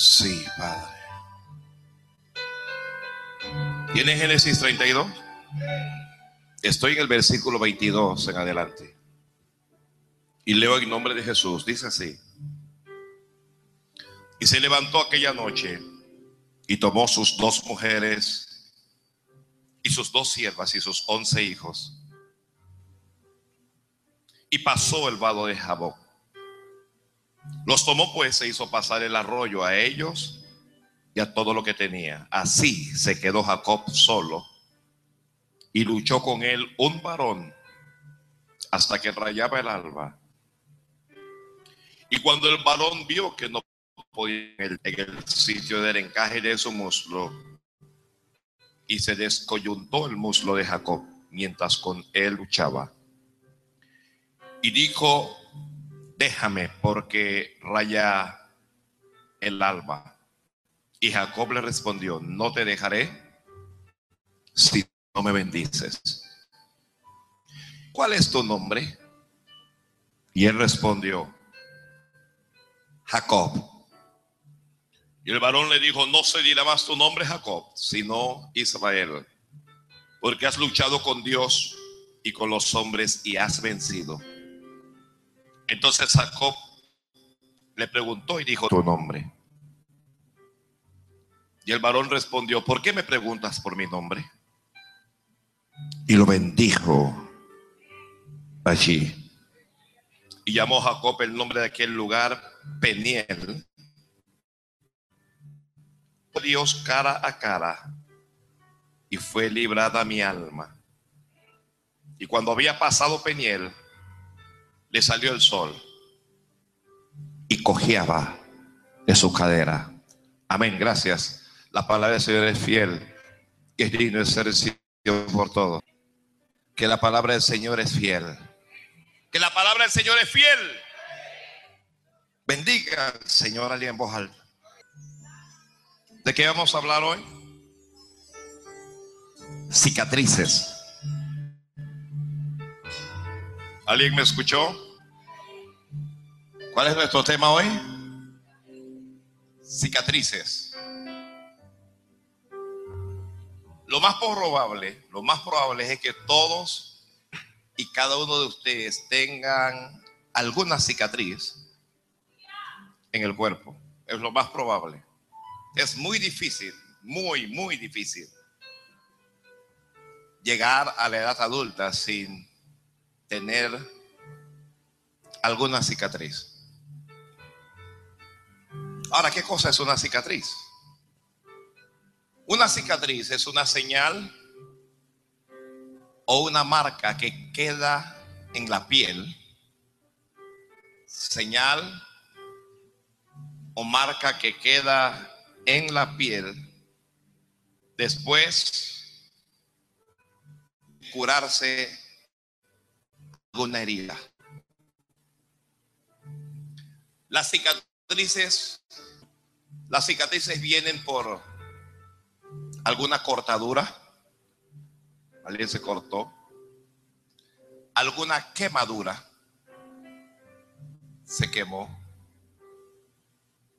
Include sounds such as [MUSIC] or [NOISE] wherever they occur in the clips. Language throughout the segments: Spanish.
Sí, Padre. ¿Tiene Génesis 32? Estoy en el versículo 22 en adelante. Y leo en nombre de Jesús. Dice así. Y se levantó aquella noche y tomó sus dos mujeres y sus dos siervas y sus once hijos. Y pasó el vado de Jaboc. Los tomó pues e hizo pasar el arroyo a ellos y a todo lo que tenía. Así se quedó Jacob solo y luchó con él un varón hasta que rayaba el alba. Y cuando el varón vio que no podía en el, sitio del encaje de su muslo, y se descoyuntó el muslo de Jacob mientras con él luchaba. Y dijo, déjame porque raya el alba. Y Jacob le respondió, no te dejaré si no me bendices. ¿Cuál es tu nombre? Y él respondió, Jacob. Y el varón le dijo, no se dirá más tu nombre Jacob, sino Israel, porque has luchado con Dios y con los hombres y has vencido. Entonces Jacob le preguntó y dijo, tu nombre. Y el varón respondió, ¿por qué me preguntas por mi nombre? Y lo bendijo allí. Y llamó Jacob el nombre de aquel lugar Peniel. Dios cara a cara y fue librada mi alma. Y cuando había pasado Peniel, le salió el sol y cojeaba de su cadera. Amén, gracias. La palabra del Señor es fiel, que es digno de ser recibido por todo. Que la palabra del Señor es fiel. Que la palabra del Señor es fiel. Bendiga Señor alguien en voz alta. ¿De qué vamos a hablar hoy? Cicatrices. ¿Alguien me escuchó? ¿Cuál es nuestro tema hoy? Cicatrices. Lo más probable, lo más probable es que todos y cada uno de ustedes tengan alguna cicatriz en el cuerpo. Es lo más probable. Es muy difícil, muy, muy difícil llegar a la edad adulta sin tener alguna cicatriz. Ahora, ¿qué cosa es una cicatriz? Una cicatriz es una señal o una marca que queda en la piel, señal o marca que queda en la piel después de curarse alguna herida. Las cicatrices, las cicatrices vienen por alguna cortadura, alguien se cortó, alguna quemadura, se quemó,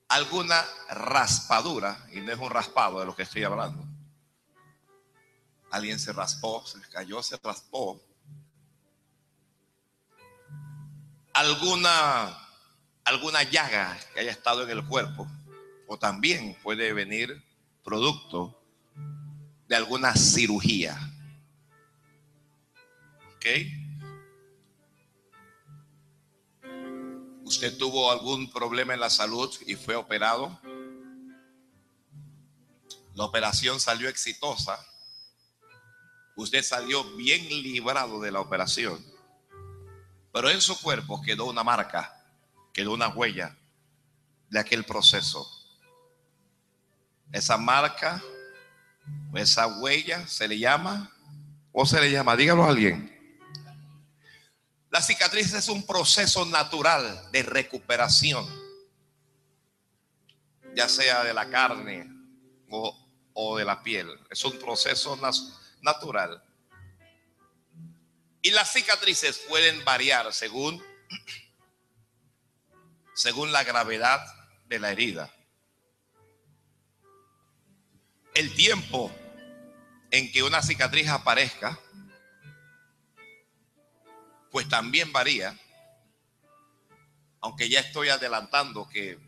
alguna raspadura, y no es un raspado de lo que estoy hablando. Alguien se raspó, se cayó, se raspó. Alguna, alguna llaga que haya estado en el cuerpo, o también puede venir producto de alguna cirugía. ¿Ok? ¿Usted tuvo algún problema en la salud y fue operado? La operación salió exitosa. Usted salió bien librado de la operación. Pero en su cuerpo quedó una marca, quedó una huella de aquel proceso. Esa marca o esa huella se le llama, o se le llama, dígalo a alguien, la cicatriz es un proceso natural de recuperación, ya sea de la carne o, de la piel. Es un proceso natural. Y las cicatrices pueden variar según, según la gravedad de la herida. El tiempo en que una cicatriz aparezca, pues también varía, aunque ya estoy adelantando que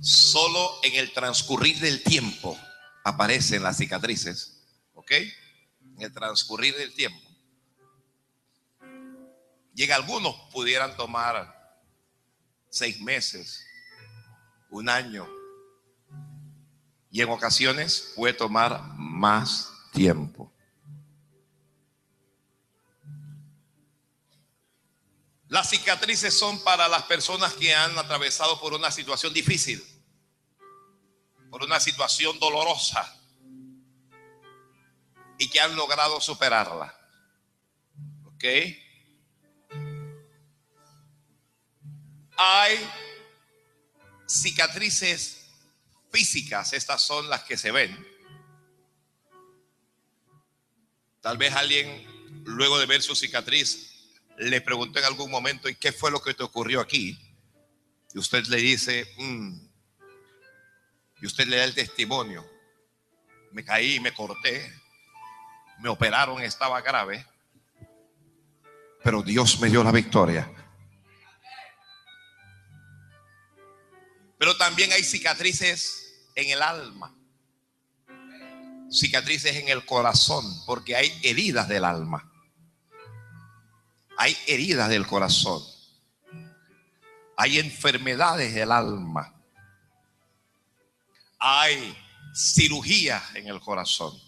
solo en el transcurrir del tiempo aparecen las cicatrices, ¿ok? En el transcurrir del tiempo. Y en algunos pudieran tomar seis meses, un año, y en ocasiones puede tomar más tiempo. Las cicatrices son para las personas que han atravesado por una situación difícil, por una situación dolorosa y que han logrado superarla. ¿Ok? Hay cicatrices físicas, estas son las que se ven. Tal vez alguien, luego de ver su cicatriz, le preguntó en algún momento, ¿y qué fue lo que te ocurrió aquí? Y usted le dice, mm". y usted le da el testimonio, me caí, me corté, me operaron, estaba grave, pero Dios me dio la victoria. Pero también hay cicatrices en el alma, cicatrices en el corazón, porque hay heridas del alma. Hay heridas del corazón. Hay enfermedades del alma. Hay cirugía en el corazón.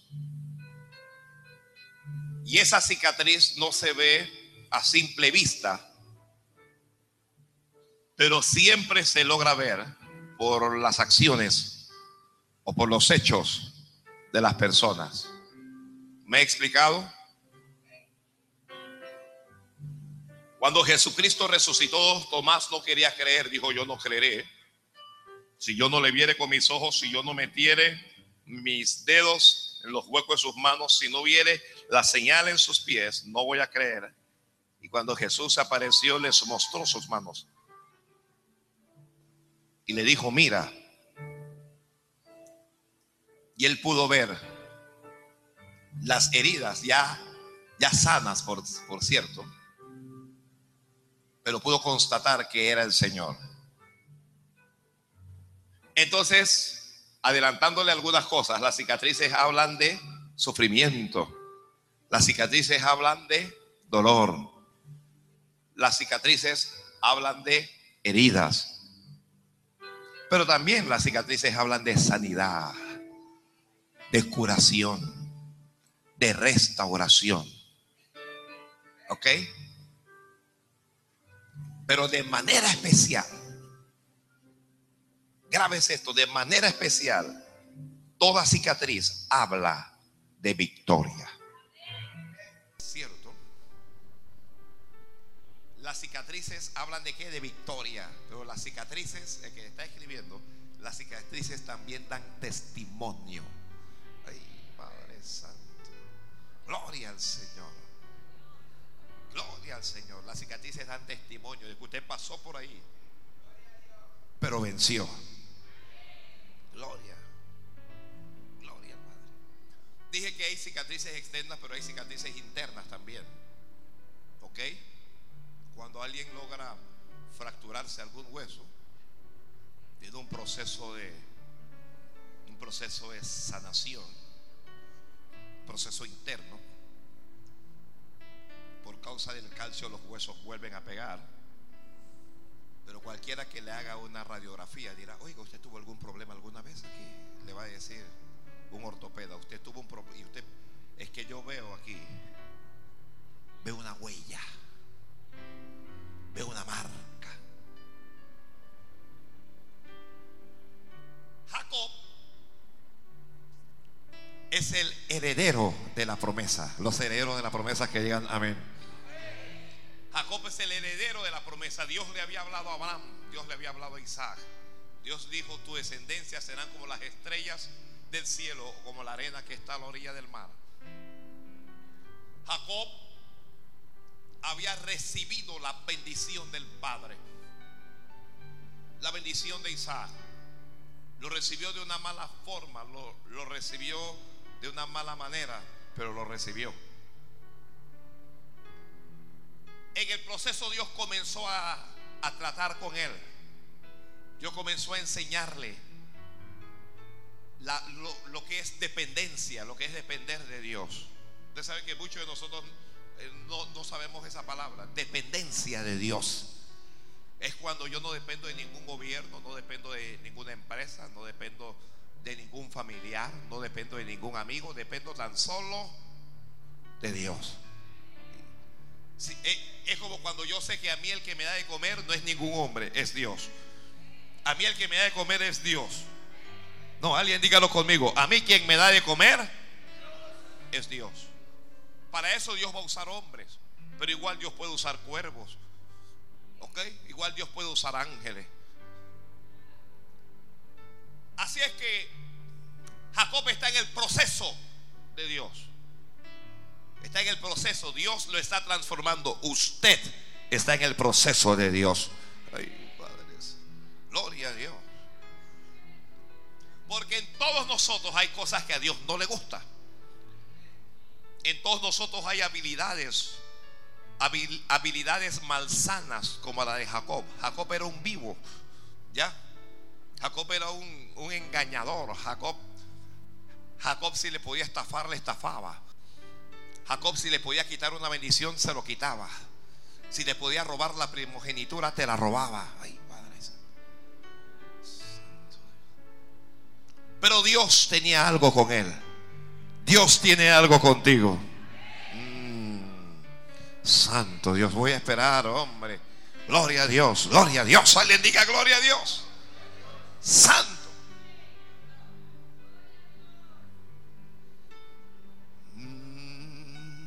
Y esa cicatriz no se ve a simple vista, pero siempre se logra ver por las acciones o por los hechos de las personas. ¿Me he explicado? Cuando Jesucristo resucitó, Tomás no quería creer, dijo, yo no creeré. Si yo no le viere con mis ojos, si yo no metiere mis dedos en los huecos de sus manos, si no viere la señal en sus pies, no voy a creer. Y cuando Jesús apareció, les mostró sus manos. Y le dijo, mira. Y él pudo ver las heridas ya, ya sanas, por, por cierto pero pudo constatar que era el Señor. Entonces, adelantándole algunas cosas, las cicatrices hablan de sufrimiento, las cicatrices hablan de dolor, las cicatrices hablan de heridas, pero también las cicatrices hablan de sanidad, de curación, de restauración. ¿Ok? Pero de manera especial, grabes esto, de manera especial, toda cicatriz habla de victoria. Las cicatrices hablan de qué? De victoria. Pero las cicatrices, el que está escribiendo, las cicatrices también dan testimonio. Ay, Padre Santo. Gloria al Señor. Gloria al Señor. Las cicatrices dan testimonio de que usted pasó por ahí, pero venció. Gloria. Gloria Padre. Dije que hay cicatrices externas, pero hay cicatrices internas también. ¿Ok? Cuando alguien logra fracturarse algún hueso, tiene un proceso de un proceso de sanación, proceso interno por causa del calcio los huesos vuelven a pegar. Pero cualquiera que le haga una radiografía dirá, oiga, ¿usted tuvo algún problema alguna vez aquí? Le va a decir un ortopeda, usted tuvo un problema. Y usted, es que yo veo aquí, veo una huella, veo una marca. Jacob es el heredero de la promesa, los herederos de la promesa que llegan, amén. Jacob es el heredero de la promesa. Dios le había hablado a Abraham, Dios le había hablado a Isaac. Dios dijo, tu descendencia serán como las estrellas del cielo o como la arena que está a la orilla del mar. Jacob había recibido la bendición del Padre, la bendición de Isaac. Lo recibió de una mala forma, lo, recibió de una mala manera, pero lo recibió. En el proceso Dios comenzó a, tratar con él. Dios comenzó a enseñarle lo, lo que es dependencia, lo que es depender de Dios. Usted sabe que muchos de nosotros no, no sabemos esa palabra, dependencia de Dios. Es cuando yo no dependo de ningún gobierno, no dependo de ninguna empresa, no dependo de ningún familiar, no dependo de ningún amigo, dependo tan solo de Dios. Es, es como cuando yo sé que a mí el que me da de comer no es ningún hombre, es Dios. A mí el que me da de comer es Dios. No, alguien dígalo conmigo. A mí quien me da de comer es Dios. Para eso Dios va a usar hombres, pero igual Dios puede usar cuervos. ¿Ok? Igual Dios puede usar ángeles. Así es que Jacob está en el proceso de Dios. Está en el proceso. Dios lo está transformando. Usted está en el proceso de Dios. Ay, padres. Gloria a Dios. Porque en todos nosotros hay cosas que a Dios no le gusta. En todos nosotros hay habilidades, habil- habilidades malsanas como la de Jacob. Jacob era un vivo, ¿ya? Jacob era un, engañador. Jacob, Jacob si le podía estafar, le estafaba. Jacob si le podía quitar una bendición, se lo quitaba. Si le podía robar la primogenitura, te la robaba. Ay. Pero Dios tenía algo con él. Dios tiene algo contigo. Mm, santo Dios, voy a esperar, hombre. Gloria a Dios, gloria a Dios. Alguien diga gloria a Dios. Santo. Mm.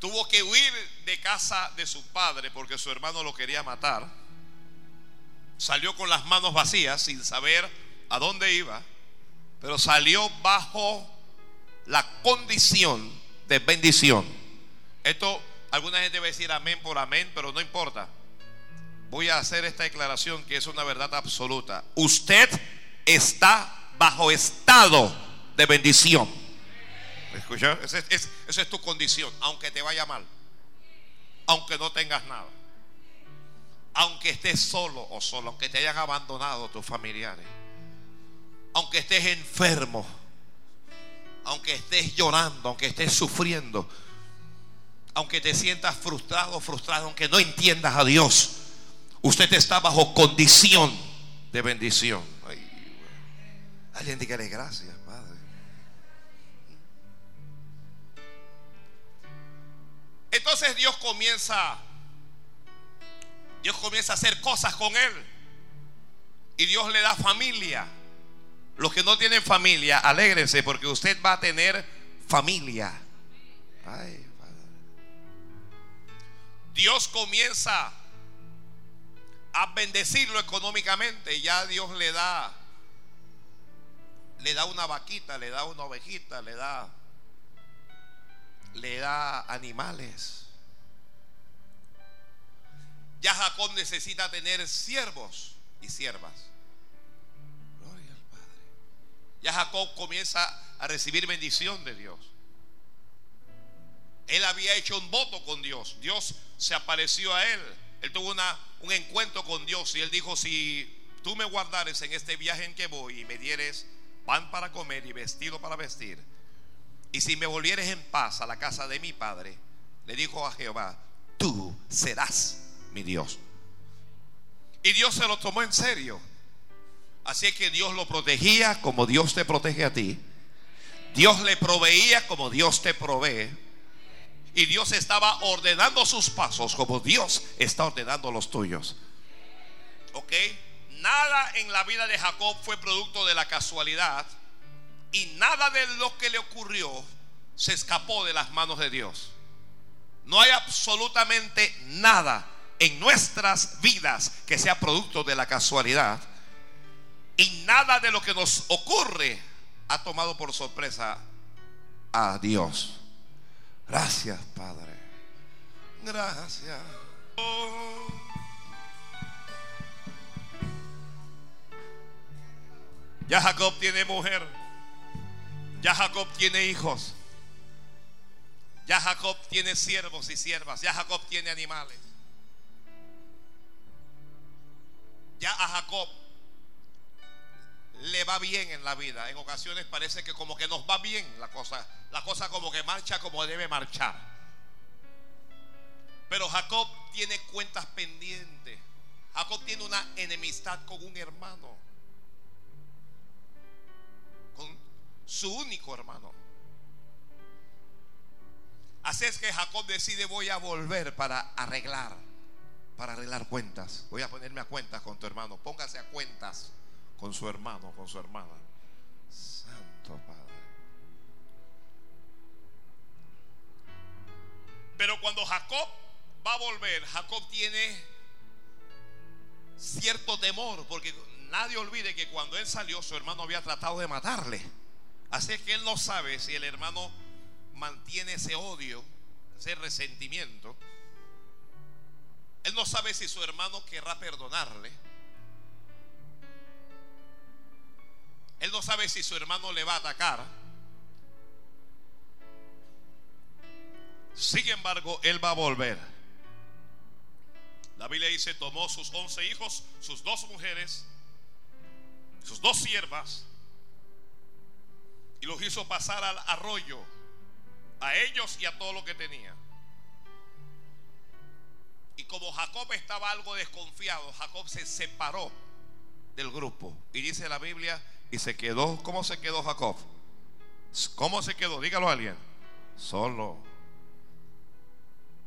Tuvo que huir de casa de su padre porque su hermano lo quería matar. Salió con las manos vacías sin saber a dónde iba, pero salió bajo la condición de bendición. Esto, alguna gente va a decir amén por amén, pero no importa. Voy a hacer esta declaración que es una verdad absoluta. Usted está bajo estado de bendición. Es- esa es tu condición, aunque te vaya mal, aunque no tengas nada, aunque estés solo o solo, aunque te hayan abandonado tus familiares, aunque estés enfermo, aunque estés llorando, aunque estés sufriendo, aunque te sientas frustrado, frustrado, aunque no entiendas a Dios, usted está bajo condición de bendición. Ay. Alguien dígale gracias, Padre. Entonces Dios comienza, Dios comienza a hacer cosas con él. Y Dios le da familia. Los que no tienen familia, alégrense porque usted va a tener familia. Dios comienza a bendecirlo económicamente. Ya Dios le da, le da una vaquita, le da una ovejita, le da, le da animales. Ya Jacob necesita tener siervos y siervas. Ya Jacob comienza a recibir bendición de Dios. Él había hecho un voto con Dios. Dios se apareció a él. Él tuvo una, un encuentro con Dios y él dijo, si tú me guardares en este viaje en que voy y me dieres pan para comer y vestido para vestir, y si me volvieres en paz a la casa de mi padre, le dijo a Jehová, tú serás mi Dios. Y Dios se lo tomó en serio. Así que Dios lo protegía como Dios te protege a ti. Dios le proveía como Dios te provee. Y Dios estaba ordenando sus pasos como Dios está ordenando los tuyos. ¿Ok? Nada en la vida de Jacob fue producto de la casualidad. Y nada de lo que le ocurrió se escapó de las manos de Dios. No hay absolutamente nada en nuestras vidas que sea producto de la casualidad. Y nada de lo que nos ocurre ha tomado por sorpresa a Dios. Gracias, Padre. Gracias. Ya Jacob tiene mujer. Ya Jacob tiene hijos. Ya Jacob tiene siervos y siervas. Ya Jacob tiene animales. Ya a Jacob le va bien en la vida. En ocasiones parece que como que nos va bien la cosa. La cosa como que marcha como debe marchar. Pero Jacob tiene cuentas pendientes. Jacob tiene una enemistad con un hermano. Con su único hermano. Así es que Jacob decide voy a volver para arreglar, para arreglar cuentas. Voy a ponerme a cuentas con tu hermano. Póngase a cuentas con su hermano, con su hermana. Santo Padre. Pero cuando Jacob va a volver, Jacob tiene cierto temor, porque nadie olvide que cuando él salió, su hermano había tratado de matarle. Así que él no sabe si el hermano mantiene ese odio, ese resentimiento. Él no sabe si su hermano querrá perdonarle. Él no sabe si su hermano le va a atacar. Sin embargo, él va a volver. La Biblia dice, tomó sus once hijos, sus dos mujeres, sus dos siervas, y los hizo pasar al arroyo, a ellos y a todo lo que tenía. Y como Jacob estaba algo desconfiado, Jacob se separó del grupo. Y dice la Biblia, y se quedó, ¿cómo se quedó Jacob? ¿Cómo se quedó? Dígalo a alguien. Solo.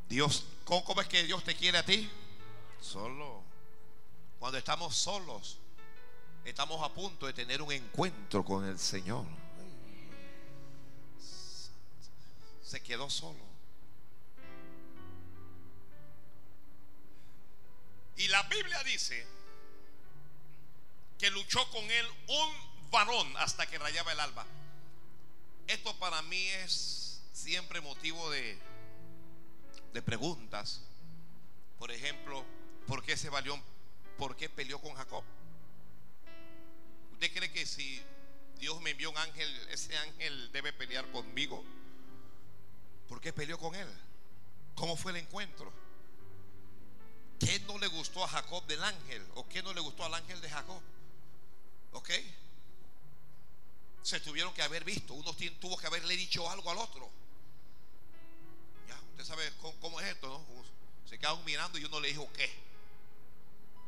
Dios, ¿cómo, es que Dios te quiere a ti? Solo. Cuando estamos solos, estamos a punto de tener un encuentro con el Señor. Se quedó solo. Y la Biblia dice que luchó con él un varón hasta que rayaba el alba. Esto para mí es siempre motivo de, de preguntas. Por ejemplo, ¿por qué se valió? ¿Por qué peleó con Jacob? ¿Usted cree que si Dios me envió un ángel, ese ángel debe pelear conmigo? ¿Por qué peleó con él? ¿Cómo fue el encuentro? ¿Qué no le gustó a Jacob del ángel? ¿O qué no le gustó al ángel de Jacob? ¿Ok? Se tuvieron que haber visto. Uno tuvo que haberle dicho algo al otro. Ya, usted sabe cómo, es esto, ¿no? Se quedaron mirando y uno le dijo qué.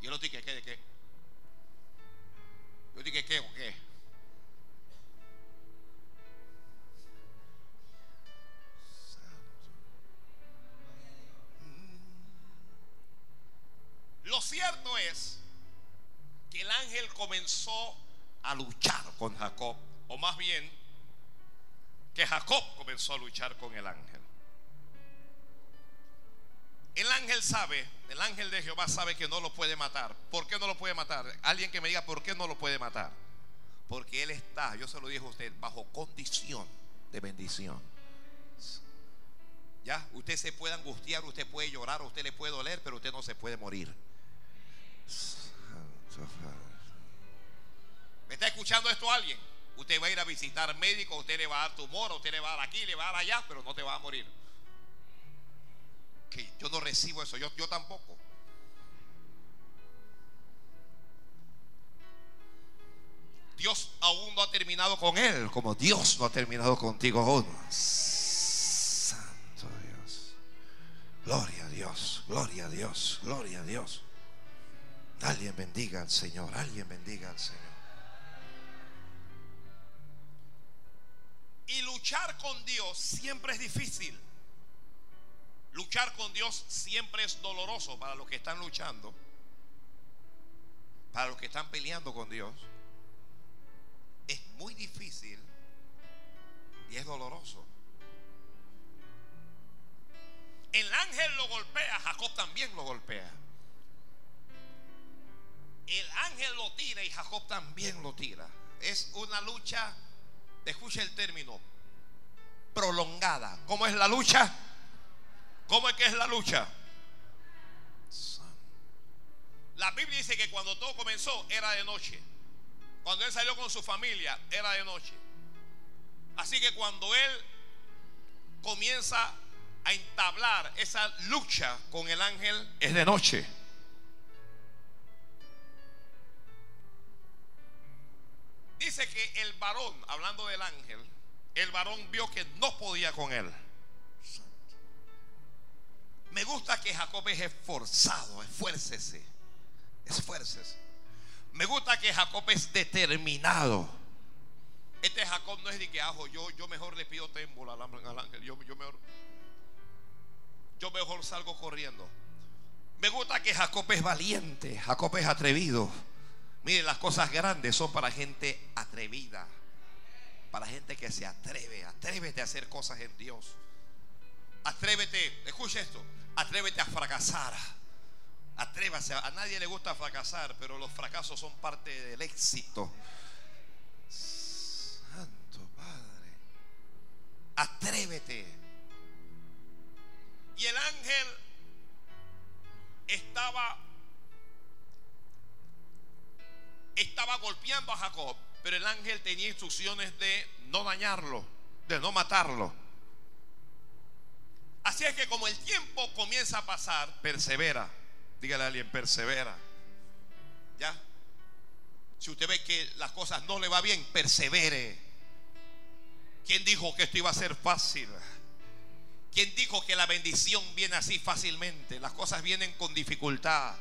Y yo le dije, ¿qué? ¿De qué? Yo dije, ¿qué o qué? Lo cierto es que el ángel comenzó a luchar con Jacob, o más bien que Jacob comenzó a luchar con el ángel. El ángel sabe, el ángel de Jehová sabe que no lo puede matar. ¿Por qué no lo puede matar? Alguien que me diga por qué no lo puede matar. Porque él está, yo se lo dije a usted, bajo condición de bendición. Ya, usted se puede angustiar, usted puede llorar, usted le puede doler, pero usted no se puede morir. ¿Me está escuchando esto alguien? Usted va a ir a visitar médico, usted le va a dar tumor, usted le va a dar aquí, le va a dar allá, pero no te va a morir. Que yo no recibo eso, yo, yo tampoco. Dios aún no ha terminado con él, como Dios no ha terminado contigo aún. Santo Dios. Gloria a Dios, gloria a Dios, gloria a Dios. Alguien bendiga al Señor, alguien bendiga al Señor. Y luchar con Dios siempre es difícil. Luchar con Dios siempre es doloroso para los que están luchando, para los que están peleando con Dios. Es muy difícil y es doloroso. El ángel lo golpea, Jacob también lo golpea el ángel lo tira y Jacob también lo tira. Es una lucha, escucha el término, prolongada. ¿Cómo es la lucha? ¿Cómo es que es la lucha? La Biblia dice que cuando todo comenzó era de noche. Cuando él salió con su familia, era de noche. Así que cuando él comienza a entablar esa lucha con el ángel, es de noche. Dice que el varón, hablando del ángel, el varón vio que no podía con él. Me gusta que Jacob es esforzado, esfuércese, esfuércese. Me gusta que Jacob es determinado. Este Jacob no es de que ajo, yo, yo mejor le pido témbola al ángel, yo, yo, mejor, yo mejor salgo corriendo. Me gusta que Jacob es valiente, Jacob es atrevido. Mire, las cosas grandes son para gente atrevida, para gente que se atreve, atrévete a hacer cosas en Dios. Atrévete, escucha esto, atrévete a fracasar. Atrévase, a nadie le gusta fracasar, pero los fracasos son parte del éxito. Santo Padre, atrévete. Y el ángel estaba estaba golpeando a Jacob, pero el ángel tenía instrucciones de no dañarlo, de no matarlo. Así es que como el tiempo comienza a pasar, persevera. Dígale a alguien, persevera. ¿Ya? Si usted ve que las cosas no le va bien, persevere. ¿Quién dijo que esto iba a ser fácil? ¿Quién dijo que la bendición viene así fácilmente? Las cosas vienen con dificultad.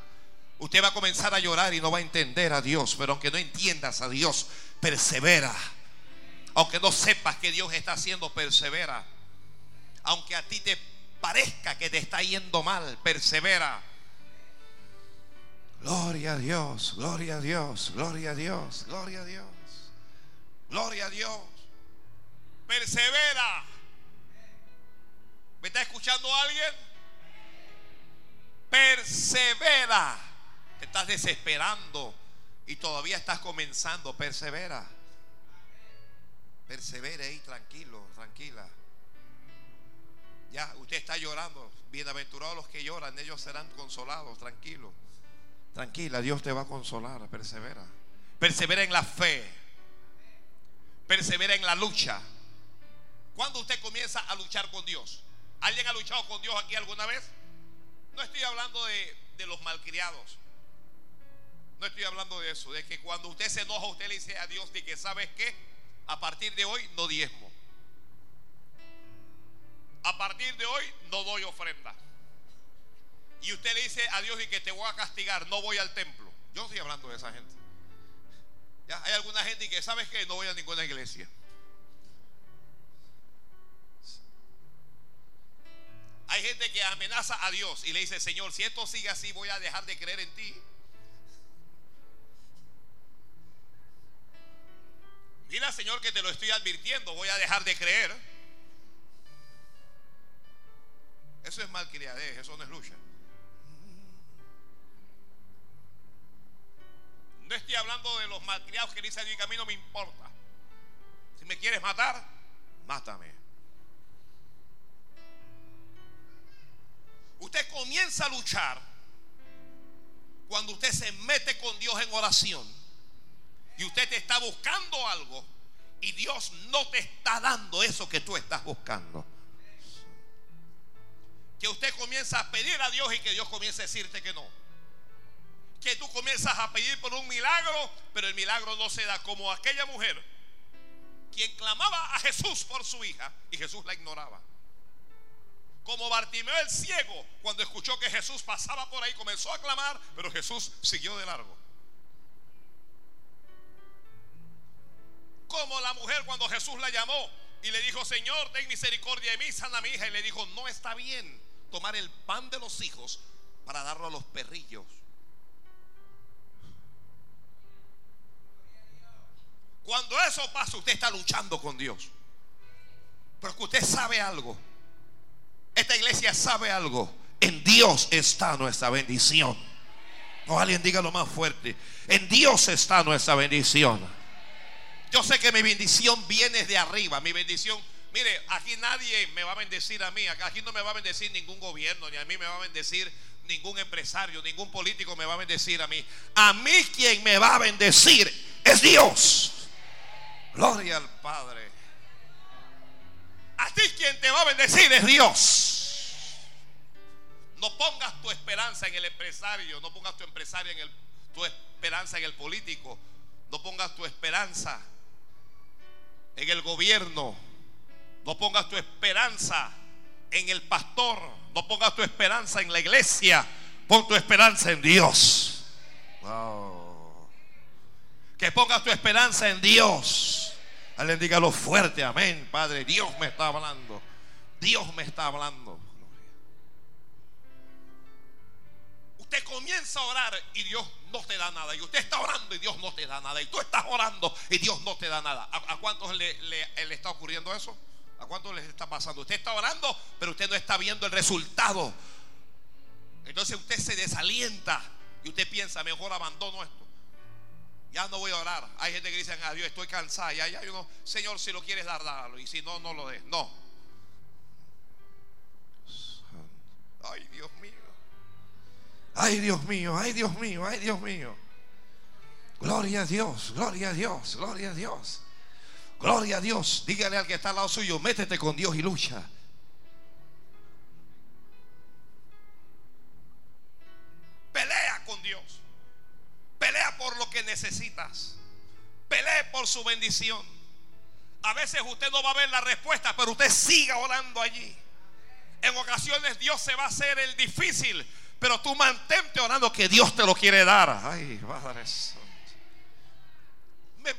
Usted va a comenzar a llorar y no va a entender a Dios, pero aunque no entiendas a Dios, persevera. Aunque no sepas que Dios está haciendo, persevera. Aunque a ti te parezca que te está yendo mal, persevera. Gloria a Dios, gloria a Dios, gloria a Dios, gloria a Dios. Gloria a Dios. Persevera. ¿Me está escuchando alguien? Persevera. Te estás desesperando y todavía estás comenzando. Persevera. Persevere ahí tranquilo, tranquila. Ya, usted está llorando. Bienaventurados los que lloran, ellos serán consolados. Tranquilo. Tranquila, Dios te va a consolar. Persevera. Persevera en la fe. Persevera en la lucha. Cuando usted comienza a luchar con Dios? ¿Alguien ha luchado con Dios aquí alguna vez? No estoy hablando de, de los malcriados. No estoy hablando de eso. De que cuando usted se enoja, usted le dice a Dios de que, ¿sabes qué? A partir de hoy no diezmo. A partir de hoy no doy ofrenda. Y usted le dice a Dios y que te voy a castigar, no voy al templo. Yo estoy hablando de esa gente. ¿Ya? Hay alguna gente que, ¿sabes que No voy a ninguna iglesia. Hay gente que amenaza a Dios y le dice, Señor, si esto sigue así, voy a dejar de creer en ti. Mira, Señor, que te lo estoy advirtiendo, voy a dejar de creer. Eso es malcriadez, eso no es lucha. No estoy hablando de los malcriados que dicen que a mí me importa. Si me quieres matar, mátame. Usted comienza a luchar cuando usted se mete con Dios en oración y usted te está buscando algo y Dios no te está dando eso que tú estás buscando. Que usted comienza a pedir a Dios y que Dios comience a decirte que no. Que tú comienzas a pedir por un milagro, pero el milagro no se da como aquella mujer quien clamaba a Jesús por su hija y Jesús la ignoraba. Como Bartimeo el ciego, cuando escuchó que Jesús pasaba por ahí, comenzó a clamar, pero Jesús siguió de largo. Como la mujer cuando Jesús la llamó y le dijo, Señor, ten misericordia de mí, sana a mi hija. Y le dijo, no está bien tomar el pan de los hijos para darlo a los perrillos. Cuando eso pasa, usted está luchando con Dios. Pero que usted sabe algo. Esta iglesia sabe algo. En Dios está nuestra bendición. O alguien diga lo más fuerte. En Dios está nuestra bendición. Yo sé que mi bendición viene de arriba. Mi bendición, mire, aquí nadie me va a bendecir a mí. Aquí no me va a bendecir ningún gobierno, ni a mí me va a bendecir ningún empresario, ningún político me va a bendecir a mí. A mí quien me va a bendecir es Dios. Gloria al Padre. A ti quien te va a bendecir es Dios. No pongas tu esperanza en el empresario, no pongas tu empresaria en el, tu esperanza en el político, no pongas tu esperanza en el gobierno, no pongas tu esperanza en el pastor, no pongas tu esperanza en la iglesia, pon tu esperanza en Dios. Que pongas tu esperanza en Dios. Alguien dígalo fuerte, amén, Padre. Dios me está hablando. Dios me está hablando. Usted comienza a orar y Dios no te da nada. Y usted está orando y Dios no te da nada. Y tú estás orando y Dios no te da nada. ¿A, cuántos le, le, está ocurriendo eso? ¿A cuántos les está pasando? Usted está orando, pero usted no está viendo el resultado. Entonces usted se desalienta y usted piensa, mejor abandono esto. Ya no voy a orar. Hay gente que dice, adiós, estoy cansada. Ya, ya, uno, Señor, si lo quieres dar, dalo. Y si no, no lo des. No. Ay, Dios mío. Ay, Dios mío, ay, Dios mío, ay, Dios mío. Gloria a Dios, gloria a Dios, gloria a Dios. Gloria a Dios. Dígale al que está al lado suyo, métete con Dios y lucha. Pelea con Dios. Pelea por lo que necesitas. Pelee por su bendición. A veces usted no va a ver la respuesta, pero usted siga orando allí. En ocasiones Dios se va a hacer el difícil, pero tú mantente orando que Dios te lo quiere dar. Ay, Padre me,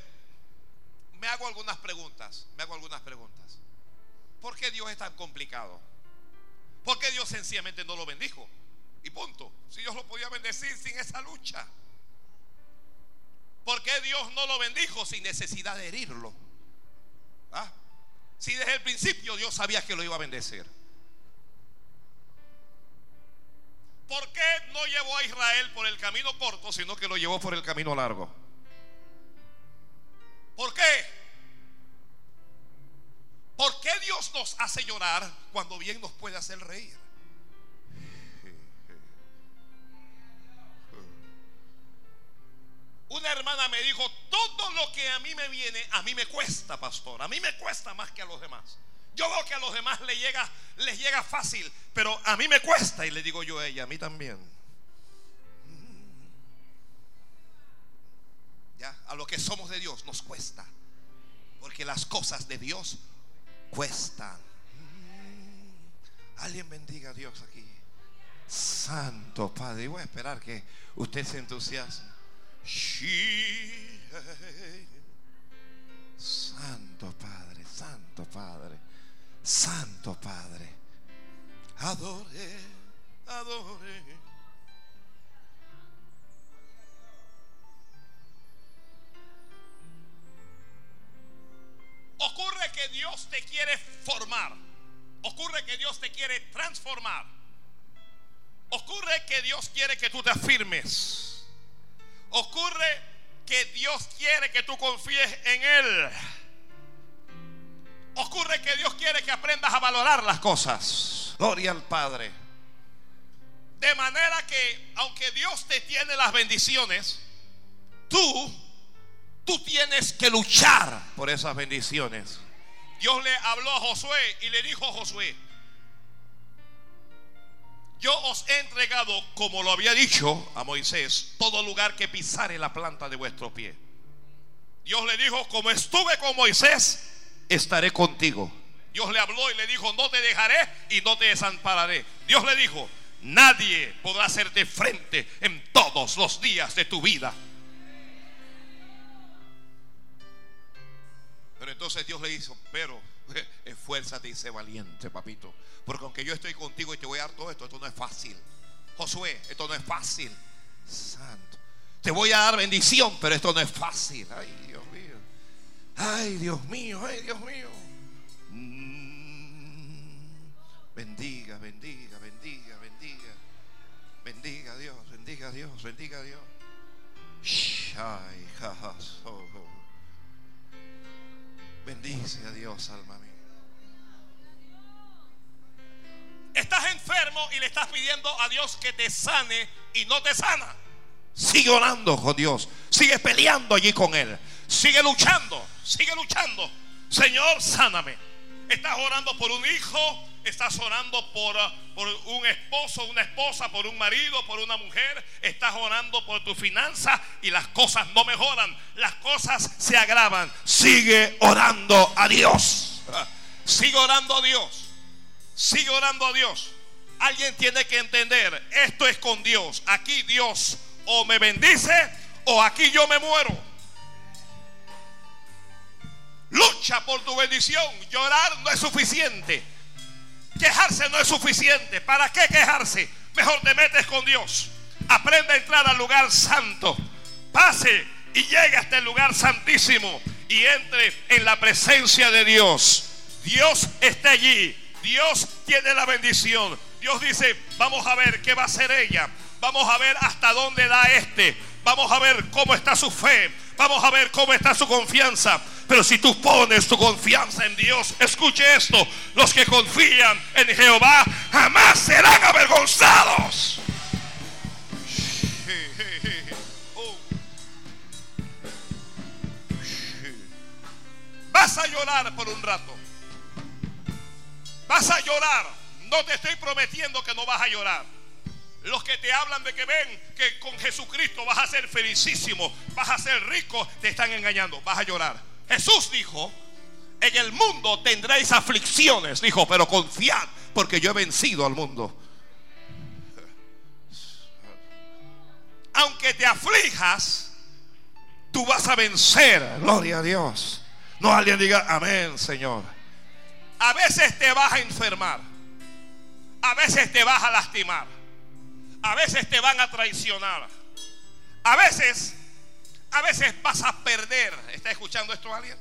me hago algunas preguntas. Me hago algunas preguntas. ¿Por qué Dios es tan complicado? ¿Por qué Dios sencillamente no lo bendijo? Y punto. Si Dios lo podía bendecir sin esa lucha. ¿Por qué Dios no lo bendijo sin necesidad de herirlo? ¿Ah? Si desde el principio Dios sabía que lo iba a bendecir. ¿Por qué no llevó a Israel por el camino corto, sino que lo llevó por el camino largo? ¿Por qué? ¿Por qué Dios nos hace llorar cuando bien nos puede hacer reír? Una hermana me dijo, todo lo que a mí me viene, a mí me cuesta, pastor. A mí me cuesta más que a los demás. Yo veo que a los demás les llega, les llega fácil, pero a mí me cuesta. Y le digo yo a ella, a mí también. Ya, a lo que somos de Dios nos cuesta. Porque las cosas de Dios cuestan. Alguien bendiga a Dios aquí. Santo Padre. Y voy a esperar que usted se entusiasme. Santo Padre, Santo Padre, Santo Padre. Adore, adore. Ocurre que Dios te quiere formar. Ocurre que Dios te quiere transformar. Ocurre que Dios quiere que tú te afirmes. Ocurre que Dios quiere que tú confíes en Él. Ocurre que Dios quiere que aprendas a valorar las cosas. Gloria al Padre. De manera que aunque Dios te tiene las bendiciones, tú, tú tienes que luchar por esas bendiciones. Dios le habló a Josué y le dijo a Josué, yo os he entregado, como lo había dicho a Moisés, todo lugar que pisare la planta de vuestro pie. Dios le dijo, como estuve con Moisés, estaré contigo. Dios le habló y le dijo, no te dejaré y no te desampararé. Dios le dijo, nadie podrá hacerte frente en todos los días de tu vida. Pero entonces Dios le hizo, pero [LAUGHS] esfuérzate y sé valiente, papito. Porque aunque yo estoy contigo y te voy a dar todo esto, esto no es fácil. Josué, esto no es fácil. Santo. Te voy a dar bendición, pero esto no es fácil. Ay, Dios. Ay, Dios mío, ay, Dios mío. Mm. bendiga, bendiga, bendiga, bendiga. Bendiga a Dios, bendiga a Dios, bendiga a Dios. Ay, Bendice a Dios, alma mía. Estás enfermo y le estás pidiendo a Dios que te sane y no te sana. Sigue orando con Dios. Sigue peleando allí con Él. Sigue luchando, sigue luchando. Señor, sáname. Estás orando por un hijo, estás orando por, uh, por, un esposo, una esposa, por un marido, por una mujer, estás orando por tu finanza y las cosas no mejoran, las cosas se agravan. Sigue orando a Dios. [LAUGHS] Sigue orando a Dios. Sigue orando a Dios. Alguien tiene que entender, esto es con Dios. Aquí Dios o me bendice o aquí yo me muero. Lucha por tu bendición. Llorar no es suficiente. Quejarse no es suficiente. ¿Para qué quejarse? Mejor te metes con Dios. Aprende a entrar al lugar santo. Pase y llegue hasta el lugar santísimo y entre en la presencia de Dios. Dios está allí. Dios tiene la bendición. Dios dice, vamos a ver qué va a hacer ella. Vamos a ver hasta dónde da este. Vamos a ver cómo está su fe. Vamos a ver cómo está su confianza. Pero si tú pones tu confianza en Dios, escuche esto. Los que confían en Jehová jamás serán avergonzados. Vas a llorar por un rato. Vas a llorar. No te estoy prometiendo que no vas a llorar. Los que te hablan de que ven que con Jesucristo vas a ser felicísimo, vas a ser rico, te están engañando, vas a llorar. Jesús dijo, en el mundo tendréis aflicciones, dijo, pero confiad porque yo he vencido al mundo. Aunque te aflijas, tú vas a vencer. Gloria a Dios. No alguien diga, amén, Señor. A veces te vas a enfermar. A veces te vas a lastimar. A veces te van a traicionar. A veces, a veces vas a perder. ¿Está escuchando esto alguien?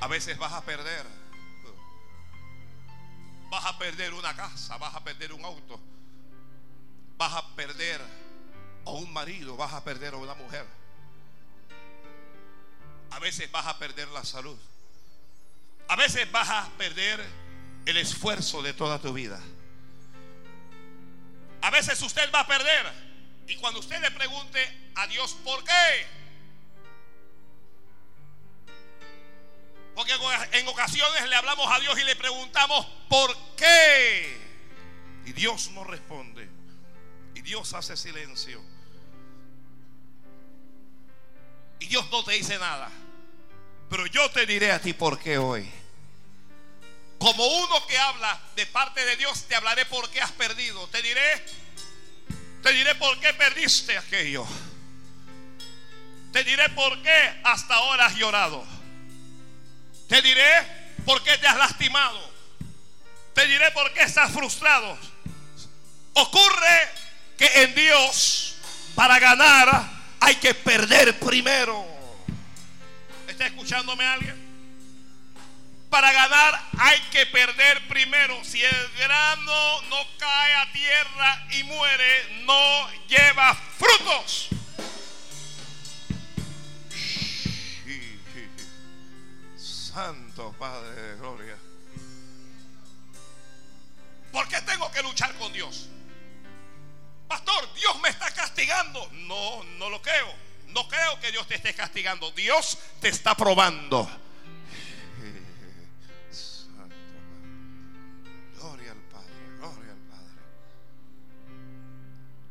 A veces vas a perder. Vas a perder una casa, vas a perder un auto. Vas a perder a un marido, vas a perder a una mujer. A veces vas a perder la salud. A veces vas a perder el esfuerzo de toda tu vida. A veces usted va a perder. Y cuando usted le pregunte a Dios por qué. Porque en ocasiones le hablamos a Dios y le preguntamos por qué. Y Dios no responde. Y Dios hace silencio. Y Dios no te dice nada. Pero yo te diré a ti por qué hoy. Como uno que habla de parte de Dios, te hablaré por qué has perdido. Te diré, te diré por qué perdiste aquello. Te diré por qué hasta ahora has llorado. Te diré por qué te has lastimado. Te diré por qué estás frustrado. Ocurre que en Dios, para ganar, hay que perder primero. ¿Está escuchándome alguien? Para ganar hay que perder primero. Si el grano no cae a tierra y muere, no lleva frutos. Santo Padre de Gloria. ¿Por qué tengo que luchar con Dios? Pastor, Dios me está castigando. No, no lo creo. No creo que Dios te esté castigando. Dios te está probando.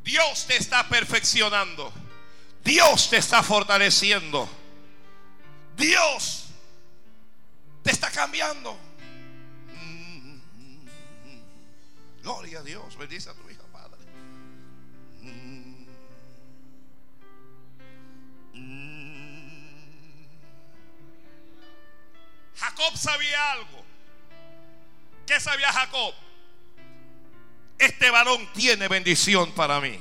Dios te está perfeccionando. Dios te está fortaleciendo. Dios te está cambiando. Gloria a Dios. Bendice a tu hija, Padre. Jacob sabía algo. ¿Qué sabía Jacob? Este varón tiene bendición para mí.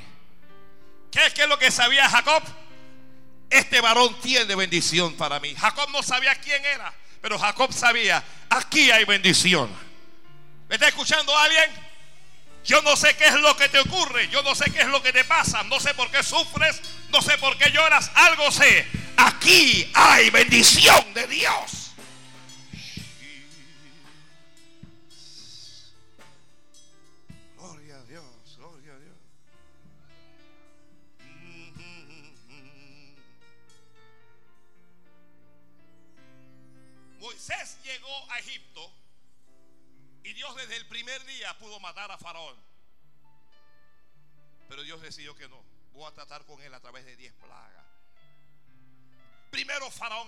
¿Qué, es lo que sabía Jacob? Este varón tiene bendición para mí. Jacob no sabía quién era, pero Jacob sabía, aquí hay bendición. ¿Me está escuchando alguien? Yo no sé qué es lo que te ocurre, yo no sé qué es lo que te pasa, no sé por qué sufres, no sé por qué lloras, algo sé. Aquí hay bendición de Dios. Moisés llegó a Egipto y Dios desde el primer día pudo matar a Faraón. Pero Dios decidió que no. Voy a tratar con él a través de diez plagas. Primero Faraón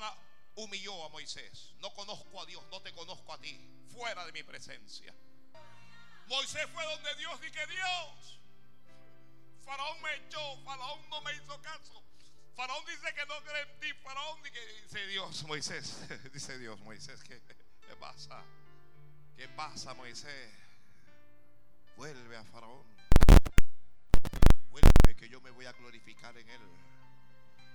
humilló a Moisés. No conozco a Dios, no te conozco a ti. Fuera de mi presencia. Moisés fue donde Dios que Dios. Faraón me echó, Faraón no me hizo caso. Faraón dice que no cree en ti. Faraón dice Dios, Moisés. [LAUGHS] Dice Dios, Moisés, ¿qué, ¿qué pasa? ¿Qué pasa, Moisés? Vuelve a Faraón. Vuelve que yo me voy a glorificar en él.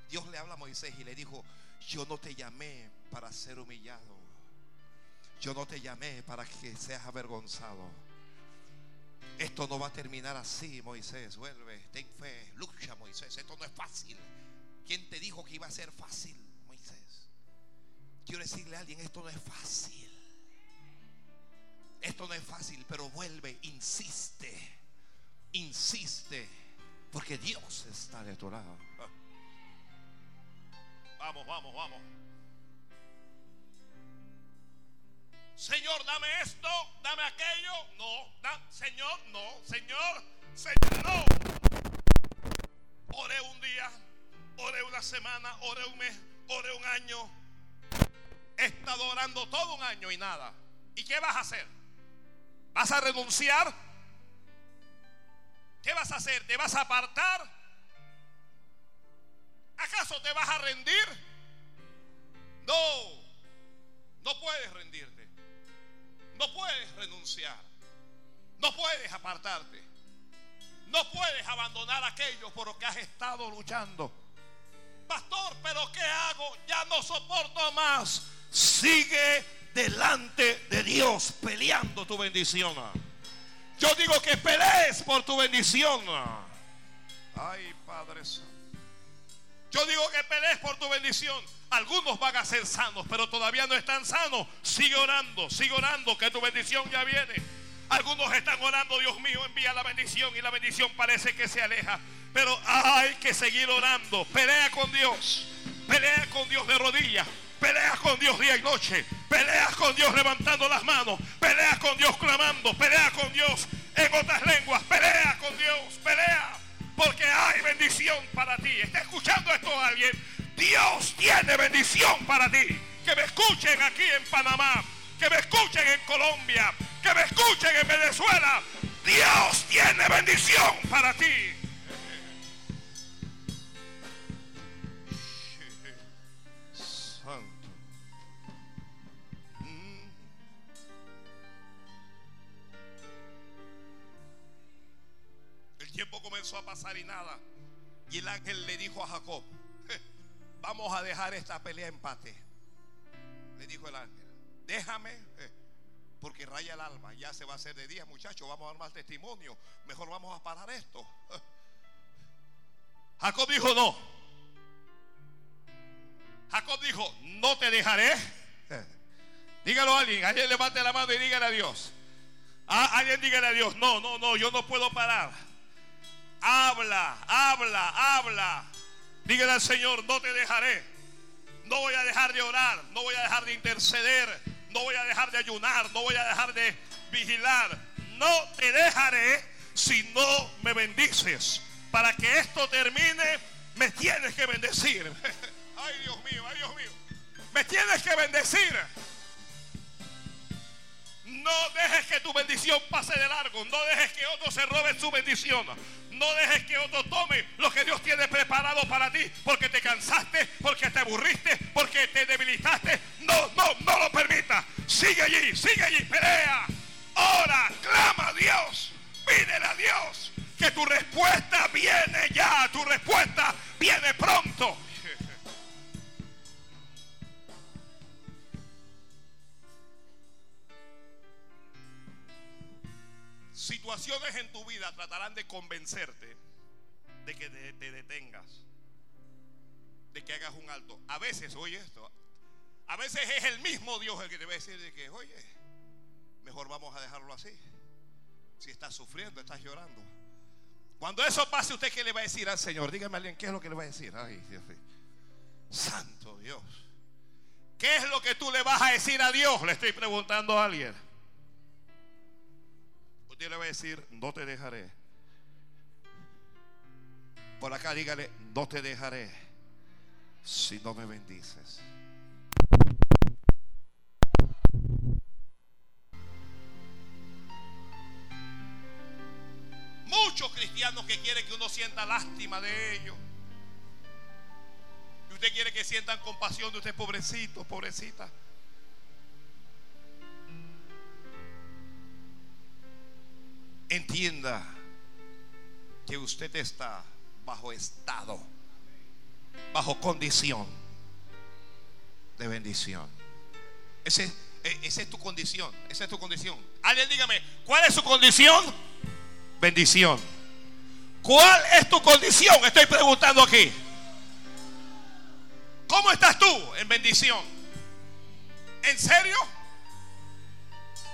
Dios le habla a Moisés y le dijo, yo no te llamé para ser humillado. Yo no te llamé para que seas avergonzado. Esto no va a terminar así, Moisés. Vuelve, ten fe, lucha, Moisés. Esto no es fácil. ¿Quién te dijo que iba a ser fácil, Moisés? Quiero decirle a alguien, esto no es fácil. Esto no es fácil, pero vuelve, insiste, insiste, porque Dios está de tu lado. Vamos, vamos, vamos. Señor, dame esto, dame aquello. No, Señor, no, Señor, Señor, no. Oré un día, oré una semana, oré un mes, oré un año. He estado orando todo un año y nada. ¿Y qué vas a hacer? ¿Vas a renunciar? ¿Qué vas a hacer? ¿Te vas a apartar? ¿Acaso te vas a rendir? No, no puedes rendirte. No puedes renunciar. No puedes apartarte. No puedes abandonar aquello por lo que has estado luchando. Pastor, pero ¿qué hago? Ya no soporto más. Sigue delante de Dios peleando tu bendición. Yo digo que pelees por tu bendición. Ay, Padre. Yo digo que pelees por tu bendición. Algunos van a ser sanos, pero todavía no están sanos. Sigue orando, sigue orando, que tu bendición ya viene. Algunos están orando, Dios mío, envía la bendición y la bendición parece que se aleja. Pero hay que seguir orando. Pelea con Dios. Pelea con Dios de rodillas. Pelea con Dios día y noche. Pelea con Dios levantando las manos. Pelea con Dios clamando. Pelea con Dios en otras lenguas. Pelea con Dios. Pelea. Porque hay bendición para ti. ¿Está escuchando esto alguien? Dios tiene bendición para ti. Que me escuchen aquí en Panamá. Que me escuchen en Colombia. Que me escuchen en Venezuela. Dios tiene bendición para ti. Santo. El tiempo comenzó a pasar y nada. Y el ángel le dijo a Jacob, vamos a dejar esta pelea empate. Le dijo el ángel, déjame, porque raya el alma, ya se va a hacer de día, muchachos, vamos a dar más testimonio, mejor vamos a parar esto. [LAUGHS] Jacob dijo no. Jacob dijo, no te dejaré. [LAUGHS] Dígalo a alguien, alguien levante la mano y dígale a Dios. A alguien dígale a Dios, no, no, no, yo no puedo parar. Habla, habla, habla. Dígale al Señor, no te dejaré. No voy a dejar de orar, no voy a dejar de interceder, no voy a dejar de ayunar, no voy a dejar de vigilar. No te dejaré si no me bendices. Para que esto termine, me tienes que bendecir. [LAUGHS] Ay Dios mío, ay Dios mío. Me tienes que bendecir. No dejes que tu bendición pase de largo. No dejes que otro se robe su bendición. No dejes que otro tome lo que Dios tiene preparado para ti. Porque te cansaste, porque te aburriste, porque te debilitaste. No, no, no lo permitas. Sigue allí, sigue allí, pelea. Ora, clama a Dios. Pídele a Dios que tu respuesta viene ya. Tu respuesta viene pronto. Situaciones en tu vida tratarán de convencerte de que te, te, detengas, de que hagas un alto. A veces, oye esto, a veces es el mismo Dios el que te va a decir de que, oye, mejor vamos a dejarlo así. Si estás sufriendo, estás llorando. Cuando eso pase, ¿usted qué le va a decir al Señor? Dígame a alguien, ¿qué es lo que le va a decir? Ay, Dios mío. Santo Dios. ¿Qué es lo que tú le vas a decir a Dios? Le estoy preguntando a alguien. Usted le va a decir, no te dejaré. Por acá dígale, no te dejaré si no me bendices. Muchos cristianos que quieren que uno sienta lástima de ellos. Y usted quiere que sientan compasión de usted, pobrecito, pobrecita. Entienda que usted está bajo estado, bajo condición de bendición. Ese, e, esa es tu condición, esa es tu condición. Alguien dígame, ¿cuál es su condición? Bendición. ¿Cuál es tu condición? Estoy preguntando aquí. ¿Cómo estás tú en bendición? ¿En serio?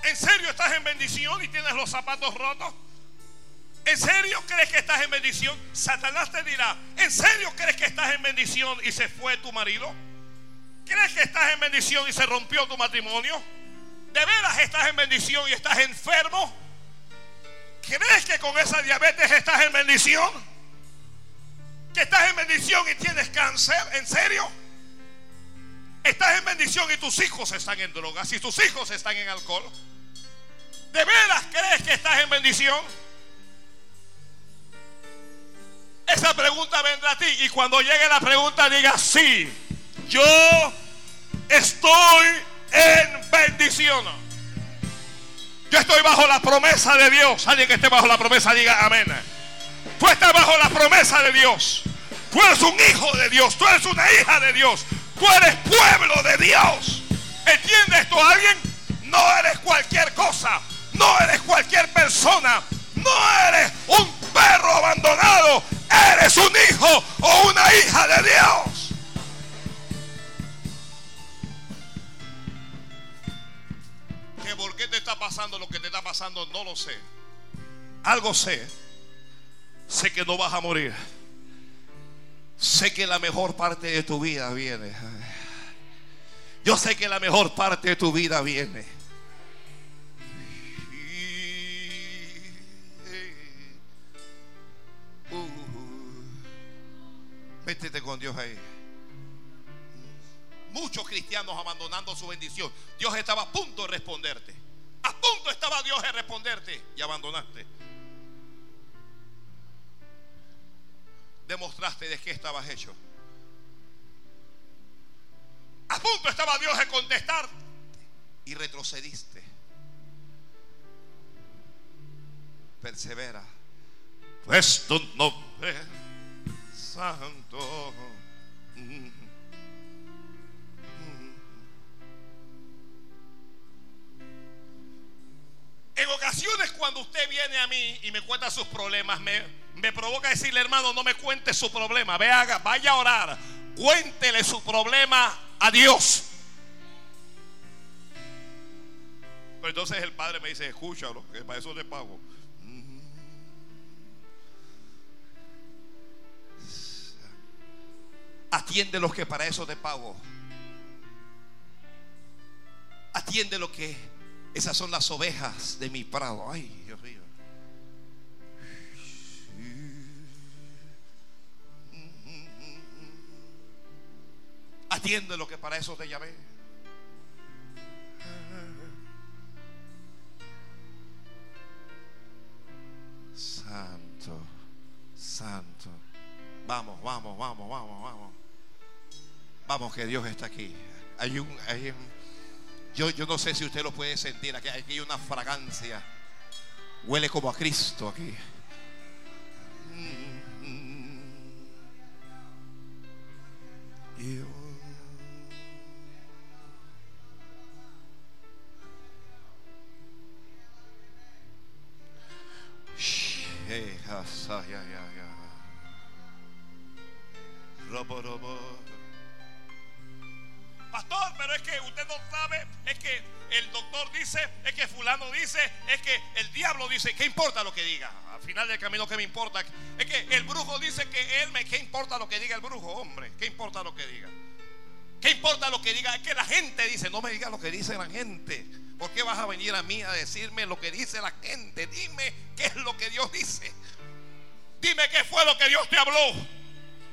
¿En serio estás en bendición y tienes los zapatos rotos? ¿En serio crees que estás en bendición? Satanás te dirá, ¿en serio crees que estás en bendición y se fue tu marido? ¿Crees que estás en bendición y se rompió tu matrimonio? ¿De veras estás en bendición y estás enfermo? ¿Crees que con esa diabetes estás en bendición? ¿Que estás en bendición y tienes cáncer? ¿En serio? Estás en bendición y tus hijos están en drogas y tus hijos están en alcohol. ¿De veras crees que estás en bendición? Esa pregunta vendrá a ti y cuando llegue la pregunta diga sí, yo estoy en bendición. Yo estoy bajo la promesa de Dios. Alguien que esté bajo la promesa diga amén. Tú estás bajo la promesa de Dios. Tú eres un hijo de Dios. Tú eres una hija de Dios. Tú eres pueblo de Dios. ¿Entiende esto alguien? No eres persona. No eres un perro abandonado. Eres un hijo o una hija de Dios. ¿Que por qué te está pasando lo que te está pasando? No lo sé. Algo sé. Sé que no vas a morir. Sé que la mejor parte de tu vida viene. Yo sé que la mejor parte de tu vida viene. Métete con Dios ahí. Muchos cristianos abandonando su bendición. Dios estaba a punto de responderte. A punto estaba Dios de responderte y abandonaste. Demostraste de qué estabas hecho. A punto estaba Dios de contestar y retrocediste. Persevera. Pues tu nombre santo. En ocasiones cuando usted viene a mí y me cuenta sus problemas, me, me provoca decirle, hermano, no me cuente su problema. Vea, vaya a orar. Cuéntele su problema a Dios. Pero entonces el padre me dice, escúchalo, que para eso te pago. Atiende lo que para eso te pago. Atiende lo que esas son las ovejas de mi prado. Ay, Dios mío. Atiende lo que para eso te llamé. Santo, santo. Vamos, vamos, vamos, vamos, vamos. Vamos, que Dios está aquí. Hay un, hay yo, yo no sé si usted lo puede sentir. Aquí, hay una fragancia. Huele como a Cristo aquí. Pastor, dice, es que fulano dice, es que el diablo dice, ¿qué importa lo que diga? Al final del camino, ¿qué me importa? Es que el brujo dice que él me, ¿qué importa lo que diga el brujo, hombre? ¿Qué importa lo que diga? ¿Qué importa lo que diga? Es que la gente dice, no me digas lo que dice la gente. ¿Por qué vas a venir a mí a decirme lo que dice la gente? Dime qué es lo que Dios dice. Dime qué fue lo que Dios te habló.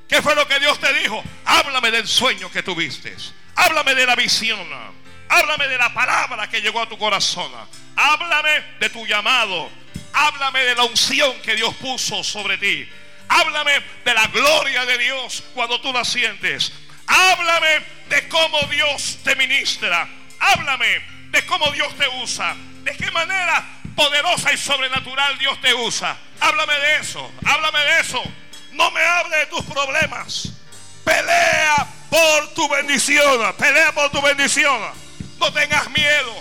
¿Qué fue lo que Dios te dijo? Háblame del sueño que tuviste. Háblame de la visión. Háblame de la palabra que llegó a tu corazón. Háblame de tu llamado. Háblame de la unción que Dios puso sobre ti. Háblame de la gloria de Dios cuando tú la sientes. Háblame de cómo Dios te ministra. Háblame de cómo Dios te usa. De qué manera poderosa y sobrenatural Dios te usa. Háblame de eso. Háblame de eso. No me hable de tus problemas. Pelea por tu bendición. Pelea por tu bendición. No tengas miedo.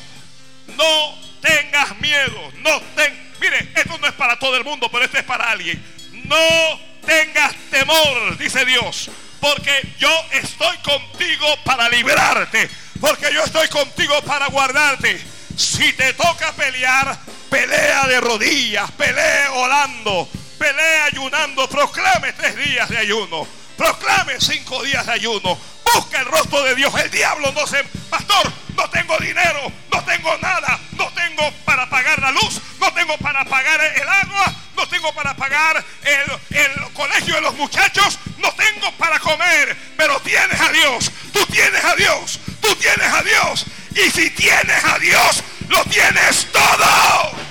No tengas miedo. No ten... Mire, esto no es para todo el mundo, pero esto es para alguien. No tengas temor, dice Dios. Porque yo estoy contigo para librarte. Porque yo estoy contigo para guardarte. Si te toca pelear, pelea de rodillas, pelea orando, pelea ayunando, proclame tres días de ayuno, proclame cinco días de ayuno, busca el rostro de Dios. El diablo no se, pastor, no tengo dinero, no tengo nada, no tengo para pagar la luz, no tengo para pagar el agua, no tengo para pagar el, el colegio de los muchachos, no tengo para comer, pero tienes a Dios, tú tienes a Dios, tú tienes a Dios. Y si tienes a Dios, lo tienes todo.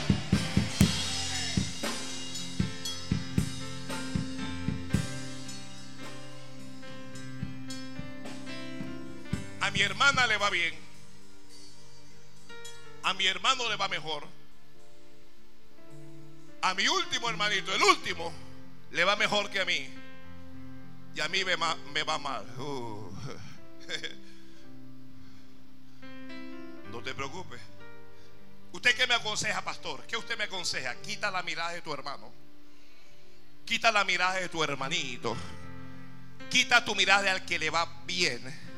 Mi hermana le va bien. A mi hermano le va mejor. A mi último hermanito, el último, le va mejor que a mí. Y a mí me, va mal. [LAUGHS] No te preocupes. ¿Usted qué me aconseja, pastor? ¿Qué usted me aconseja? Quita la mirada de tu hermano. Quita la mirada de tu hermanito. Quita tu mirada al que le va bien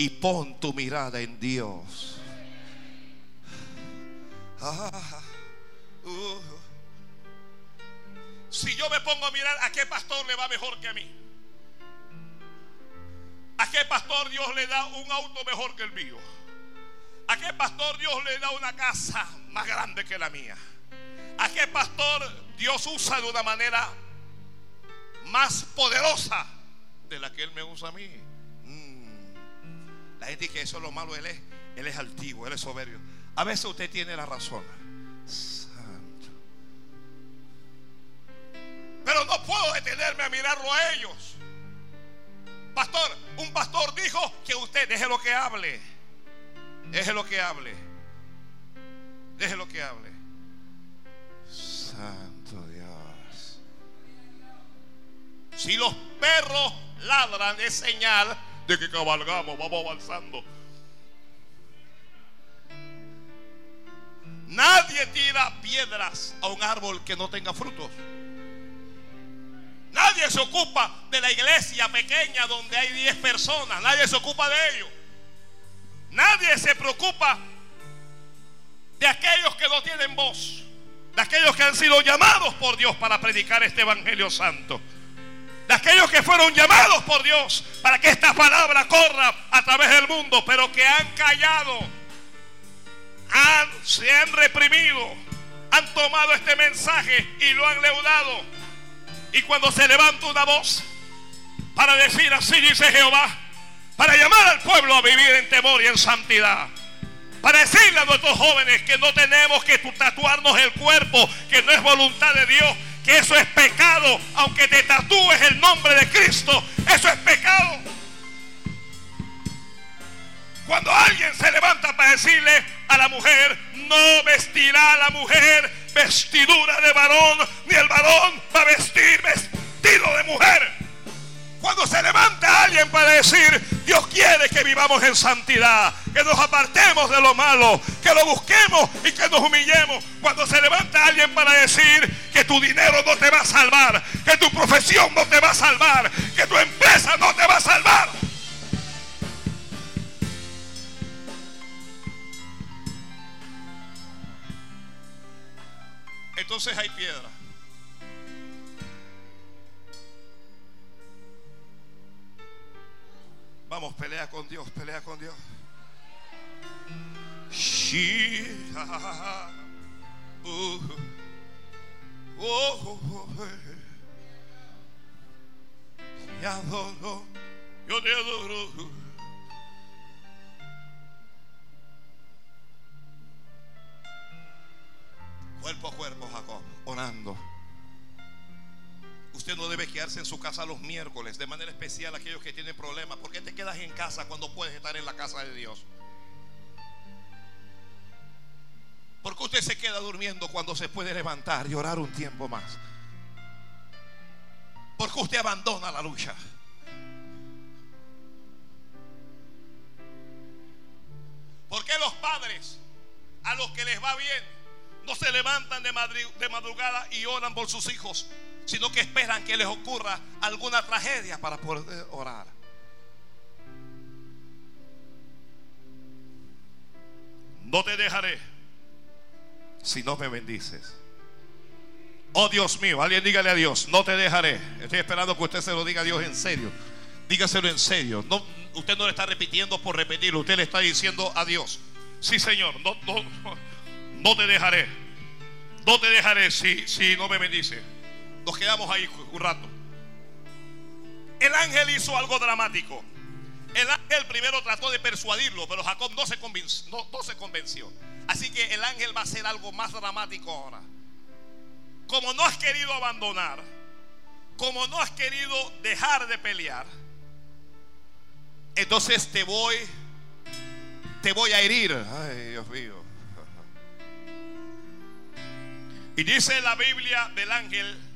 y pon tu mirada en Dios. Ah, uh. Si yo me pongo a mirar a qué pastor le va mejor que a mí, a qué pastor Dios le da un auto mejor que el mío, a qué pastor Dios le da una casa más grande que la mía, a qué pastor Dios usa de una manera más poderosa de la que Él me usa a mí. La gente dice que eso es lo malo, él es, él es altivo, él es soberbio. A veces usted tiene la razón. Santo. Pero no puedo detenerme a mirarlo a ellos. Pastor, un pastor dijo que usted deje lo que hable. Deje lo que hable. Deje lo que hable. Santo Dios. Si los perros ladran es señal que cabalgamos, vamos avanzando. Nadie tira piedras a un árbol que no tenga frutos. Nadie se ocupa de la iglesia pequeña donde hay 10 personas. Nadie se ocupa de ello. Nadie se preocupa de aquellos que no tienen voz. De aquellos que han sido llamados por Dios para predicar este Evangelio Santo de aquellos que fueron llamados por Dios para que esta palabra corra a través del mundo, pero que han callado, se han reprimido, han tomado este mensaje y lo han leudado. Y cuando se levanta una voz para decir así dice Jehová, para llamar al pueblo a vivir en temor y en santidad. Para decirle a nuestros jóvenes que no tenemos que tatuarnos el cuerpo, que no es voluntad de Dios, que eso es pecado, aunque te tatúes el nombre de Cristo, eso es pecado. Cuando alguien se levanta para decirle a la mujer, no vestirá la mujer vestidura de varón, ni el varón va a vestir vestido de mujer. Cuando se levanta alguien para decir, Dios quiere que vivamos en santidad, que nos apartemos de lo malo, que lo busquemos y que nos humillemos. Cuando se levanta alguien para decir que tu dinero no te va a salvar, que tu profesión no te va a salvar, que tu empresa no te va a salvar. Entonces hay piedra. Vamos, pelea con Dios, pelea con Dios. [LAUGHS] Uh, oh, oh, oh, adoro, yo te adoro. Cuerpo a cuerpo, Jacob, orando. Usted no debe quedarse en su casa los miércoles, de manera especial aquellos que tienen problemas. ¿Por qué te quedas en casa cuando puedes estar en la casa de Dios? ¿Por qué usted se queda durmiendo cuando se puede levantar y orar un tiempo más? ¿Por qué usted abandona la lucha? ¿Por qué los padres a los que les va bien no se levantan de madrugada y oran por sus hijos? sino que esperan que les ocurra alguna tragedia para poder orar. No te dejaré si no me bendices. Oh Dios mío, alguien dígale a Dios, no te dejaré. Estoy esperando que usted se lo diga a Dios en serio. Dígaselo en serio. No, usted no le está repitiendo por repetirlo, usted le está diciendo a Dios, sí Señor, no, no, no te dejaré. No te dejaré si, si no me bendices. Nos quedamos ahí un rato. El ángel hizo algo dramático. El ángel primero trató de persuadirlo, pero Jacob no se, convenció, no, se convenció. Así que el ángel va a hacer algo más dramático ahora. Como no has querido abandonar, como no has querido dejar de pelear, entonces te voy, te voy a herir. Ay, Dios mío. Y dice la Biblia del ángel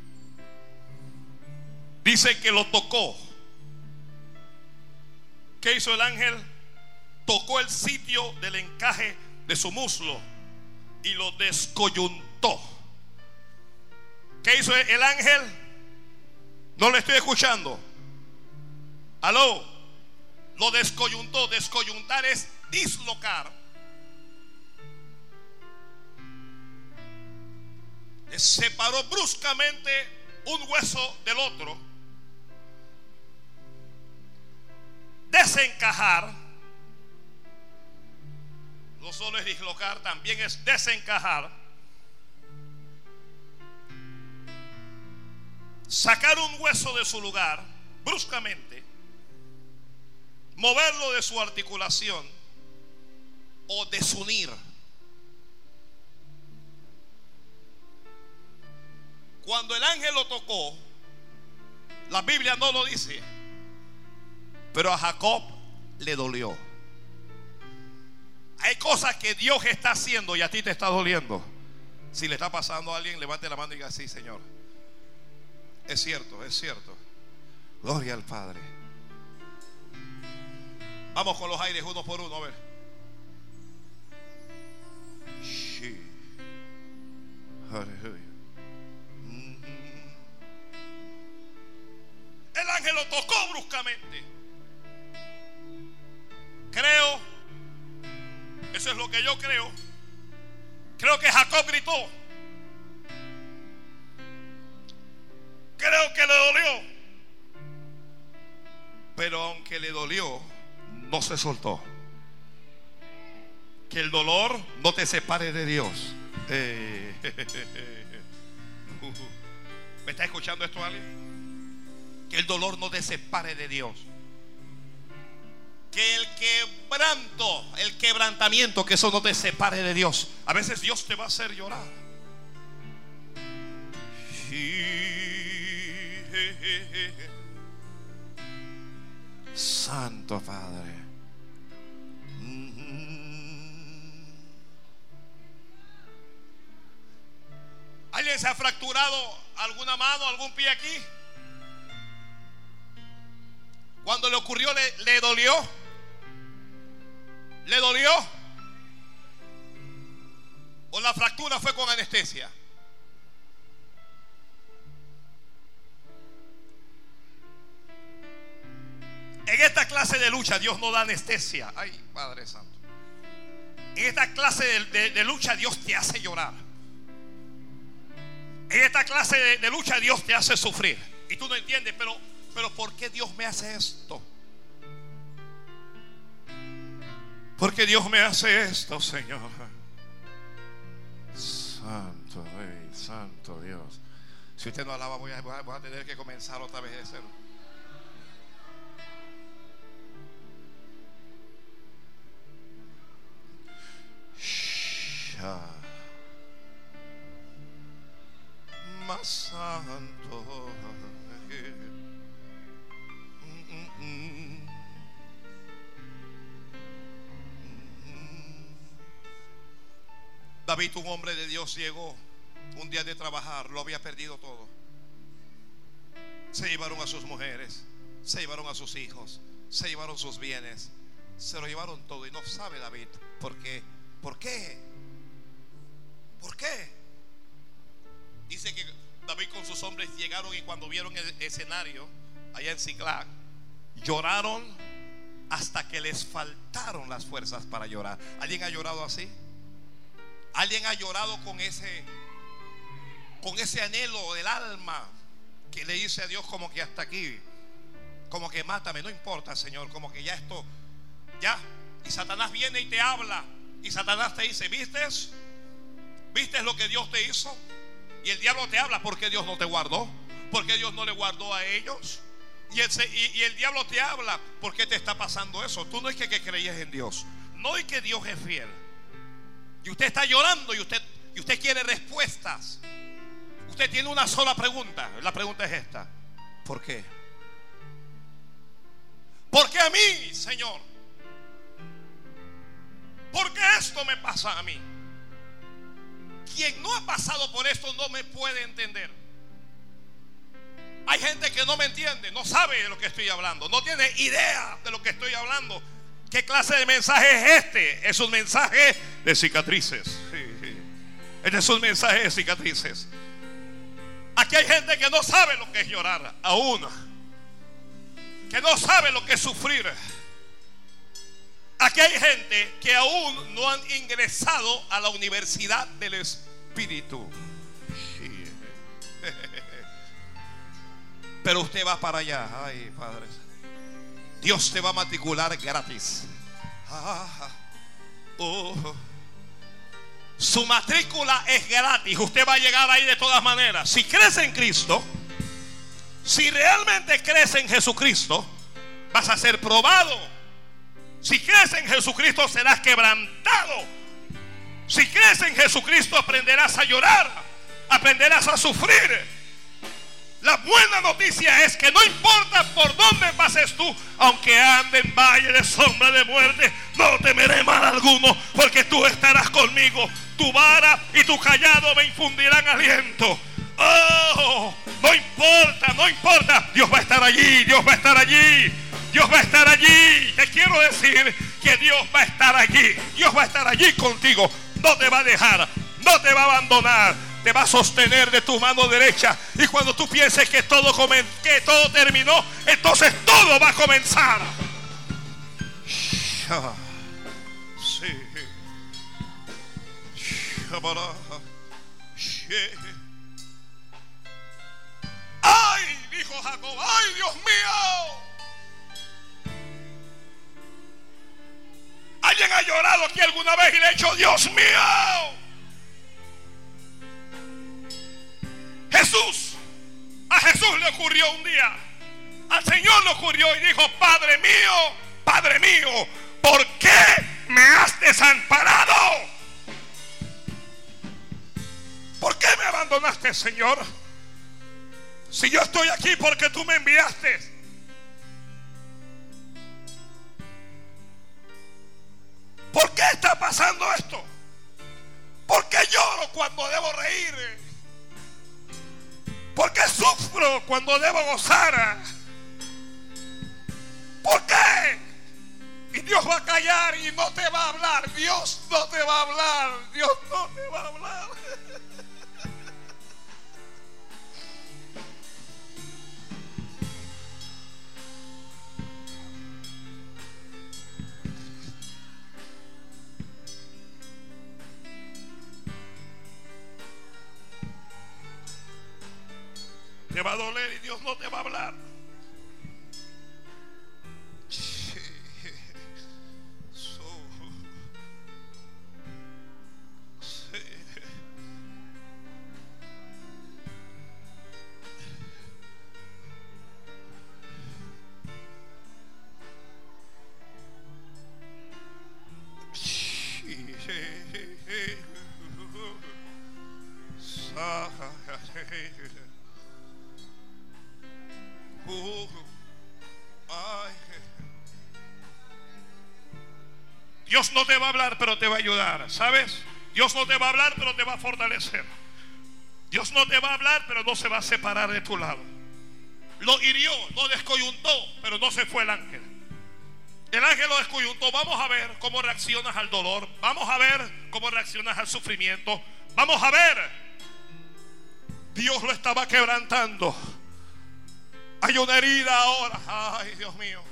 Dice que lo tocó. ¿Qué hizo el ángel? Tocó el sitio del encaje de su muslo y lo descoyuntó. ¿Qué hizo el ángel? No le estoy escuchando. Aló. Lo descoyuntó. Descoyuntar es dislocar. Separó bruscamente un hueso del otro desencajar, no solo es dislocar, también es desencajar. Sacar un hueso de su lugar bruscamente, moverlo de su articulación o desunir. Cuando el ángel lo tocó, la Biblia no lo dice, pero a Jacob le dolió. Hay cosas que Dios está haciendo y a ti te está doliendo. Si le está pasando a alguien, levante la mano y diga, sí, Señor. Es cierto, es cierto. Gloria al Padre. Vamos con los aires uno por uno, a ver. Sí. Mm-hmm. El ángel lo tocó bruscamente. Creo, eso es lo que yo creo. Creo que Jacob gritó. Creo que le dolió. Pero aunque le dolió, no se soltó. Que el dolor no te separe de Dios. Eh, [LAUGHS] ¿Me está escuchando esto alguien? Que el dolor no te separe de Dios que el quebranto, el quebrantamiento, que eso no te separe de Dios. A veces Dios te va a hacer llorar. Santo Padre. ¿Alguien se ha fracturado alguna mano, algún pie aquí? Cuando le ocurrió, le, le dolió. ¿Le dolió? ¿O la fractura fue con anestesia? En esta clase de lucha Dios no da anestesia. Ay, Padre Santo. En esta clase de, lucha Dios te hace llorar. En esta clase de, lucha Dios te hace sufrir. Y tú no entiendes, pero, pero ¿por qué Dios me hace esto? Porque Dios me hace esto, Señor. Santo Rey, Santo Dios. Si usted no alaba, voy a, tener que comenzar otra vez de cero. Más santo. David, un hombre de Dios, llegó un día de trabajar, lo había perdido todo. Se llevaron a sus mujeres, se llevaron a sus hijos, se llevaron sus bienes, se lo llevaron todo y no sabe David por qué. ¿Por qué? ¿Por qué? Dice que David con sus hombres llegaron y cuando vieron el escenario allá en Ciclac, lloraron hasta que les faltaron las fuerzas para llorar. ¿Alguien ha llorado así? ¿Alguien ha llorado con ese con ese anhelo del alma que le dice a Dios como que hasta aquí, como que mátame, no importa, Señor, como que ya esto ya y Satanás viene y te habla y Satanás te dice, ¿vistes? ¿Vistes lo que Dios te hizo? Y el diablo te habla porque Dios no te guardó, porque Dios no le guardó a ellos. Y el, y, el diablo te habla, ¿por qué te está pasando eso? Tú no es que, que creías en Dios, no es que Dios es fiel. Y usted está llorando y usted, y usted quiere respuestas. Usted tiene una sola pregunta. La pregunta es esta. ¿Por qué? ¿Por qué a mí, Señor? ¿Por qué esto me pasa a mí? Quien no ha pasado por esto no me puede entender. Hay gente que no me entiende, no sabe de lo que estoy hablando, no tiene idea de lo que estoy hablando. ¿Qué clase de mensaje es este? Es un mensaje de cicatrices. Este es un mensaje de cicatrices. Aquí hay gente que no sabe lo que es llorar aún. Que no sabe lo que es sufrir. Aquí hay gente que aún no han ingresado a la universidad del Espíritu. [LAUGHS] Pero usted va para allá. Ay, Padre. Dios te va a matricular gratis. Ah, oh. Su matrícula es gratis. Usted va a llegar ahí de todas maneras. Si crees en Cristo, si realmente crees en Jesucristo, vas a ser probado. Si crees en Jesucristo, serás quebrantado. Si crees en Jesucristo, aprenderás a llorar, aprenderás a sufrir. La buena noticia es que no importa por dónde pases tú, aunque ande en valle de sombra de muerte, no temeré mal alguno, porque tú estarás conmigo tu vara y tu callado me infundirán aliento. Oh, no importa, no importa. Dios va a estar allí, Dios va a estar allí. Dios va a estar allí. Te quiero decir que Dios va a estar allí. Dios va a estar allí contigo. No te va a dejar, no te va a abandonar. Te va a sostener de tu mano derecha. Y cuando tú pienses que todo, que todo terminó, entonces todo va a comenzar. Sí. Ay, dijo Jacob, ay Dios mío. ¿Alguien ha llorado aquí alguna vez y le ha dicho, Dios mío? Jesús, a Jesús le ocurrió un día, al Señor le ocurrió y dijo, Padre mío, Padre mío, ¿por qué me has desamparado? ¿Por qué me abandonaste, Señor? Si yo estoy aquí porque tú me enviaste. ¿Por qué está pasando esto? ¿Por qué lloro cuando debo reír? ¿Por qué sufro cuando debo gozar? ¿Por qué? Y Dios va a callar y no te va a hablar. Dios no te va a hablar. Dios no te va a hablar. Te va a doler y Dios no te va a hablar. Dios no te va a hablar, pero te va a ayudar, ¿sabes? Dios no te va a hablar, pero te va a fortalecer. Dios no te va a hablar, pero no se va a separar de tu lado. Lo hirió, lo descoyuntó, pero no se fue el ángel. El ángel lo descoyuntó. Vamos a ver cómo reaccionas al dolor. Vamos a ver cómo reaccionas al sufrimiento. Vamos a ver. Dios lo estaba quebrantando. Hay una herida ahora. Ay, Dios mío.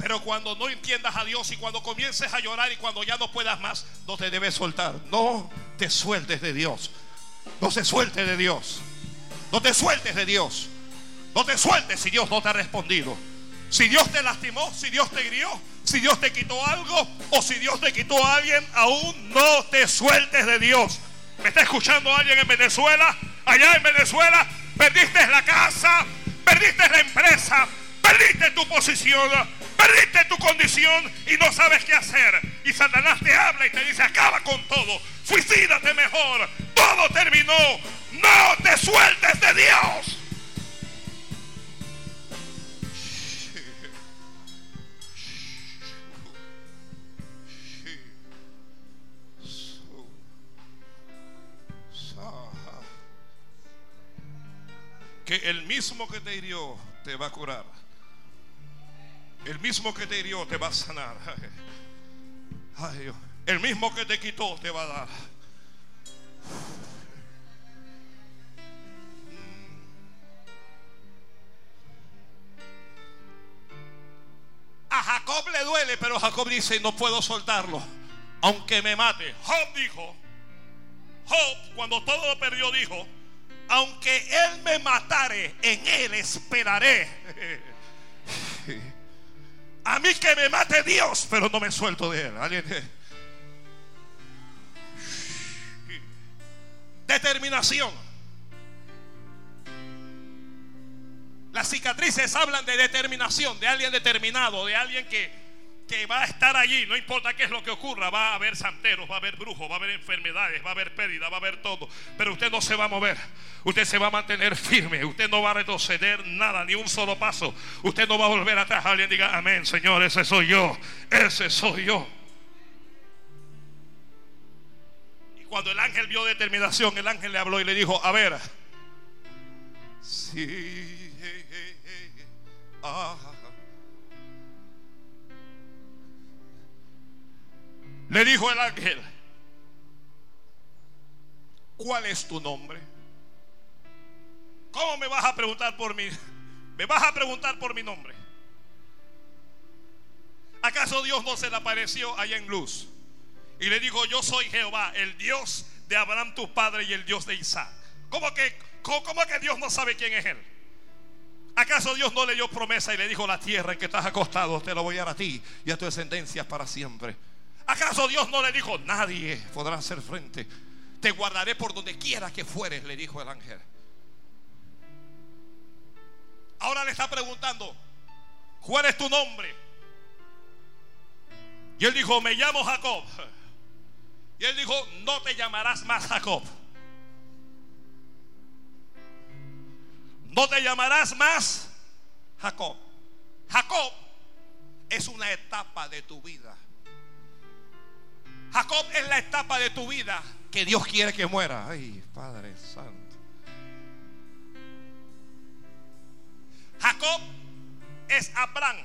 Pero cuando no entiendas a Dios y cuando comiences a llorar y cuando ya no puedas más, no te debes soltar. No te sueltes de Dios. No se suelte de Dios. No te sueltes de Dios. No te sueltes si Dios no te ha respondido. Si Dios te lastimó, si Dios te hirió, si Dios te quitó algo o si Dios te quitó a alguien, aún no te sueltes de Dios. ¿Me está escuchando alguien en Venezuela? Allá en Venezuela, perdiste la casa, perdiste la empresa, perdiste tu posición, perdiste tu condición y no sabes qué hacer. Y Satanás te habla y te dice, acaba con todo, suicídate mejor, todo terminó, no te sueltes de Dios. Que el mismo que te hirió te va a curar. El mismo que te hirió te va a sanar. [LAUGHS] El mismo que te quitó te va a dar. A Jacob le duele, pero Jacob dice, no puedo soltarlo, aunque me mate. Job dijo, Job cuando todo lo perdió dijo, aunque él me matare, en él esperaré. [LAUGHS] A mí que me mate Dios, pero no me suelto de él. Determinación. Las cicatrices hablan de determinación, de alguien determinado, de alguien que, que va a estar allí, no importa qué es lo que ocurra, va a haber santeros, va a haber brujos, va a haber enfermedades, va a haber pérdida, va a haber todo, pero usted no se va a mover, usted se va a mantener firme, usted no va a retroceder nada, ni un solo paso, usted no va a volver atrás, alguien diga, amén, Señor, ese soy yo, ese soy yo. Y cuando el ángel vio determinación, el ángel le habló y le dijo, a ver, sí. Ah. Le dijo el ángel, ¿cuál es tu nombre? ¿Cómo me vas a preguntar por mí? Me vas a preguntar por mi nombre. ¿Acaso Dios no se le apareció allá en luz? Y le dijo, yo soy Jehová, el Dios de Abraham tu padre y el Dios de Isaac. ¿Cómo que, cómo que Dios no sabe quién es él? ¿Acaso Dios no le dio promesa y le dijo la tierra en que estás acostado te la voy a dar a ti y a tu descendencia para siempre? ¿Acaso Dios no le dijo nadie podrá hacer frente? Te guardaré por donde quiera que fueres, le dijo el ángel. Ahora le está preguntando, ¿cuál es tu nombre? Y él dijo, me llamo Jacob. Y él dijo, no te llamarás más Jacob. No te llamarás más Jacob. Jacob es una etapa de tu vida. Jacob es la etapa de tu vida que Dios quiere que muera. Ay, Padre Santo. Jacob es Abraham.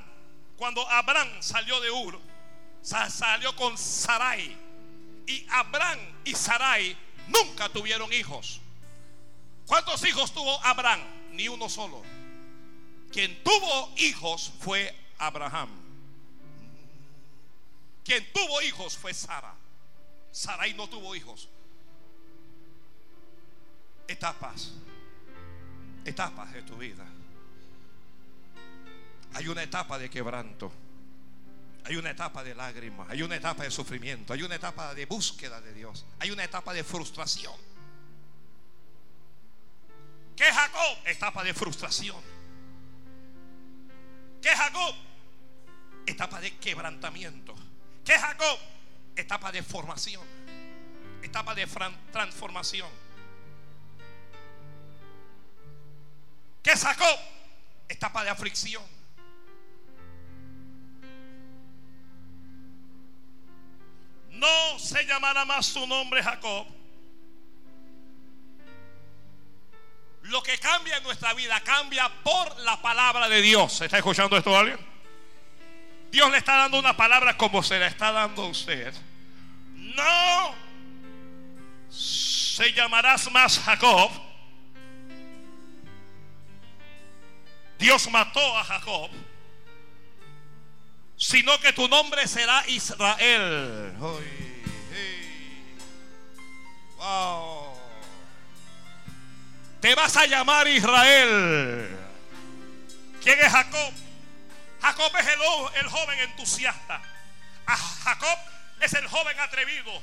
Cuando Abraham salió de Ur, salió con Sarai. Y Abraham y Sarai nunca tuvieron hijos. ¿Cuántos hijos tuvo Abraham? Ni uno solo. Quien tuvo hijos fue Abraham. Quien tuvo hijos fue Sara. Sarai no tuvo hijos. Etapas. Etapas de tu vida. Hay una etapa de quebranto. Hay una etapa de lágrimas. Hay una etapa de sufrimiento. Hay una etapa de búsqueda de Dios. Hay una etapa de frustración. ¿Qué Jacob? Etapa de frustración. ¿Qué Jacob? Etapa de quebrantamiento. ¿Qué Jacob? Etapa de formación. Etapa de transformación. ¿Qué es Jacob? Etapa de aflicción. no se llamará más su nombre Jacob. Lo que cambia en nuestra vida cambia por la palabra de Dios. ¿Está escuchando esto alguien? Dios le está dando una palabra como se la está dando a usted. No se llamarás más Jacob. Dios mató a Jacob sino que tu nombre será Israel. Te vas a llamar Israel. ¿Quién es Jacob? Jacob es el, joven entusiasta. Jacob es el joven atrevido.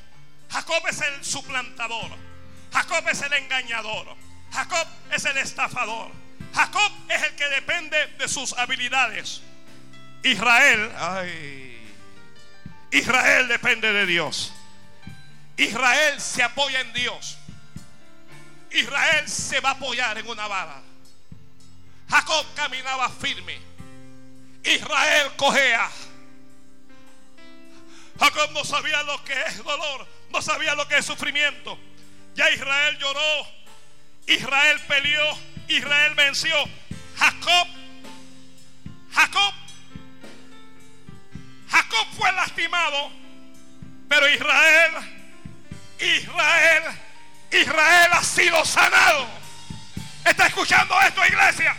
Jacob es el suplantador. Jacob es el engañador. Jacob es el estafador. Jacob es el que depende de sus habilidades. Israel, ay, Israel depende de Dios. Israel se apoya en Dios. Israel se va a apoyar en una vara. Jacob caminaba firme. Israel cogea. Jacob no sabía lo que es dolor, no sabía lo que es sufrimiento. Ya Israel lloró, Israel peleó, Israel venció. Jacob, Jacob Jacob fue lastimado, pero Israel, Israel, Israel ha sido sanado. ¿Está escuchando esto, iglesia?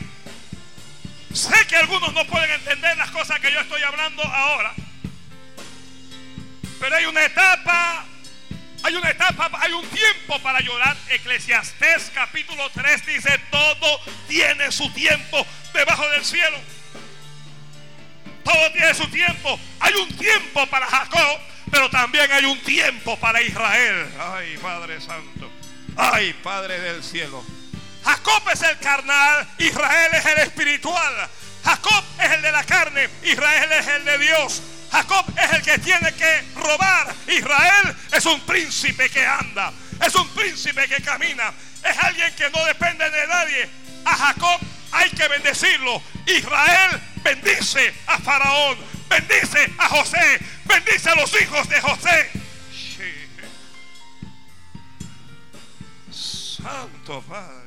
Sé que algunos no pueden entender las cosas que yo estoy hablando ahora. Pero hay una etapa, hay una etapa, hay un tiempo para llorar. Eclesiastés capítulo 3 dice, todo tiene su tiempo debajo del cielo. Todo tiene su tiempo. Hay un tiempo para Jacob, pero también hay un tiempo para Israel. Ay, Padre Santo. Ay, Padre del cielo. Jacob es el carnal, Israel es el espiritual. Jacob es el de la carne, Israel es el de Dios. Jacob es el que tiene que robar. Israel es un príncipe que anda, es un príncipe que camina, es alguien que no depende de nadie. A Jacob hay que bendecirlo. Israel bendice a Faraón, bendice a José, bendice a los hijos de José. Santo Padre.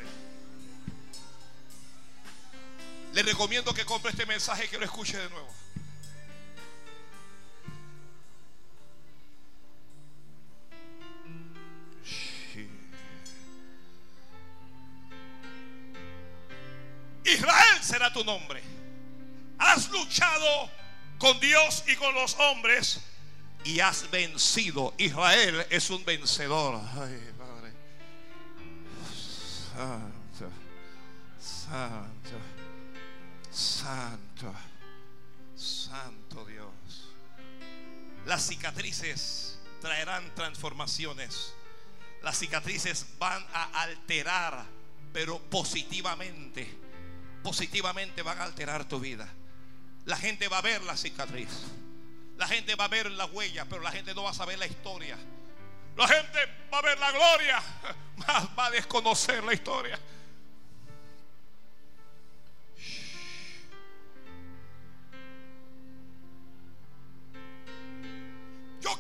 Le recomiendo que compre este mensaje y que lo escuche de nuevo. Israel será tu nombre. Has luchado con Dios y con los hombres y has vencido. Israel es un vencedor. Ay, Padre. Santo, santo, santo, santo Dios. Las cicatrices traerán transformaciones. Las cicatrices van a alterar, pero positivamente positivamente van a alterar tu vida. La gente va a ver la cicatriz. La gente va a ver la huella, pero la gente no va a saber la historia. La gente va a ver la gloria, [LAUGHS] más va a desconocer la historia.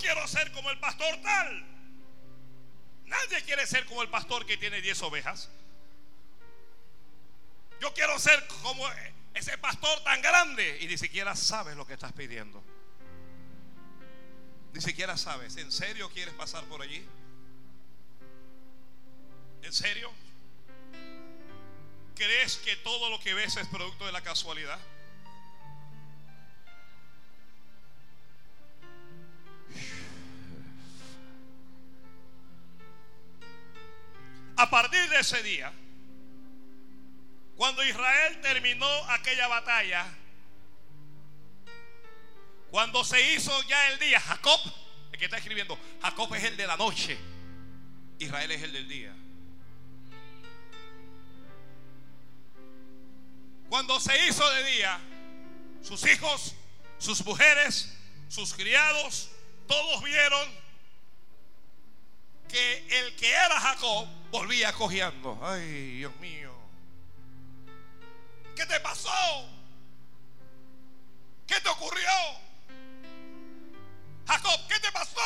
Quiero ser como el pastor tal. Nadie quiere ser como el pastor que tiene 10 ovejas. Yo quiero ser como ese pastor tan grande y ni siquiera sabes lo que estás pidiendo. Ni siquiera sabes. ¿En serio quieres pasar por allí? ¿En serio? ¿Crees que todo lo que ves es producto de la casualidad? A partir de ese día, cuando Israel terminó aquella batalla, cuando se hizo ya el día, Jacob, el que está escribiendo, Jacob es el de la noche, Israel es el del día. Cuando se hizo de día, sus hijos, sus mujeres, sus criados, todos vieron que el que era Jacob volvía cojeando. Ay, Dios mío. ¿Qué te pasó? ¿Qué te ocurrió? Jacob, ¿qué te pasó?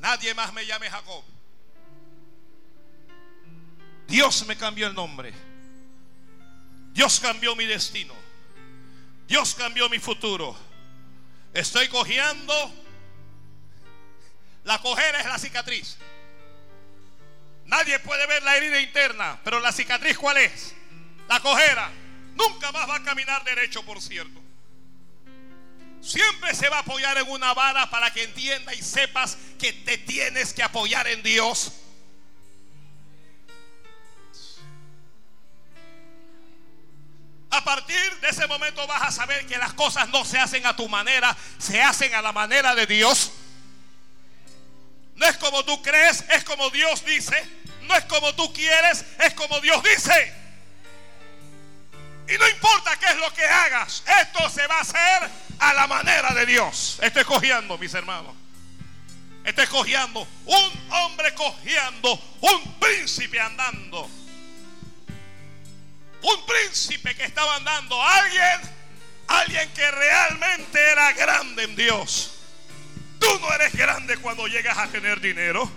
Nadie más me llame Jacob. Dios me cambió el nombre. Dios cambió mi destino. Dios cambió mi futuro. Estoy cojeando la cojera es la cicatriz. Nadie puede ver la herida interna, pero la cicatriz ¿cuál es? La cojera. Nunca más va a caminar derecho, por cierto. Siempre se va a apoyar en una vara para que entienda y sepas que te tienes que apoyar en Dios. A partir de ese momento vas a saber que las cosas no se hacen a tu manera, se hacen a la manera de Dios. No es como tú crees, es como Dios dice. No es como tú quieres, es como Dios dice. Y no importa qué es lo que hagas, esto se va a hacer a la manera de Dios. Estoy cogiendo, mis hermanos. Estoy cogiendo un hombre cogiendo, un príncipe andando. Un príncipe que estaba andando, alguien, alguien que realmente era grande en Dios. Tú no eres grande cuando llegas a tener dinero.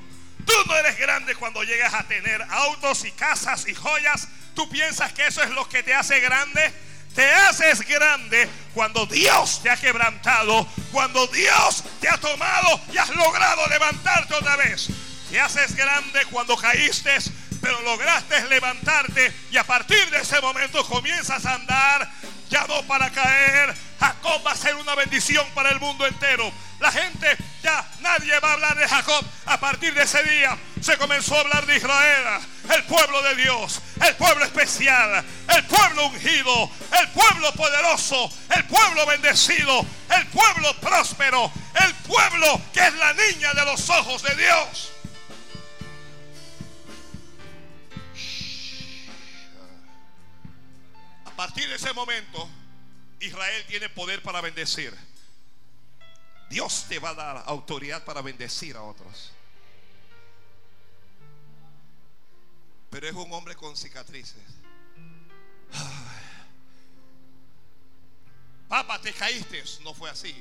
Tú no eres grande cuando llegas a tener autos y casas y joyas. Tú piensas que eso es lo que te hace grande. Te haces grande cuando Dios te ha quebrantado, cuando Dios te ha tomado y has logrado levantarte otra vez. Te haces grande cuando caíste, pero lograste levantarte y a partir de ese momento comienzas a andar ya no para caer. Jacob va a ser una bendición para el mundo entero. La gente ya nadie va a hablar de Jacob. A partir de ese día se comenzó a hablar de Israel, el pueblo de Dios, el pueblo especial, el pueblo ungido, el pueblo poderoso, el pueblo bendecido, el pueblo próspero, el pueblo que es la niña de los ojos de Dios. A partir de ese momento, Israel tiene poder para bendecir. Dios te va a dar autoridad para bendecir a otros. Pero es un hombre con cicatrices. Papá, te caíste. No fue así.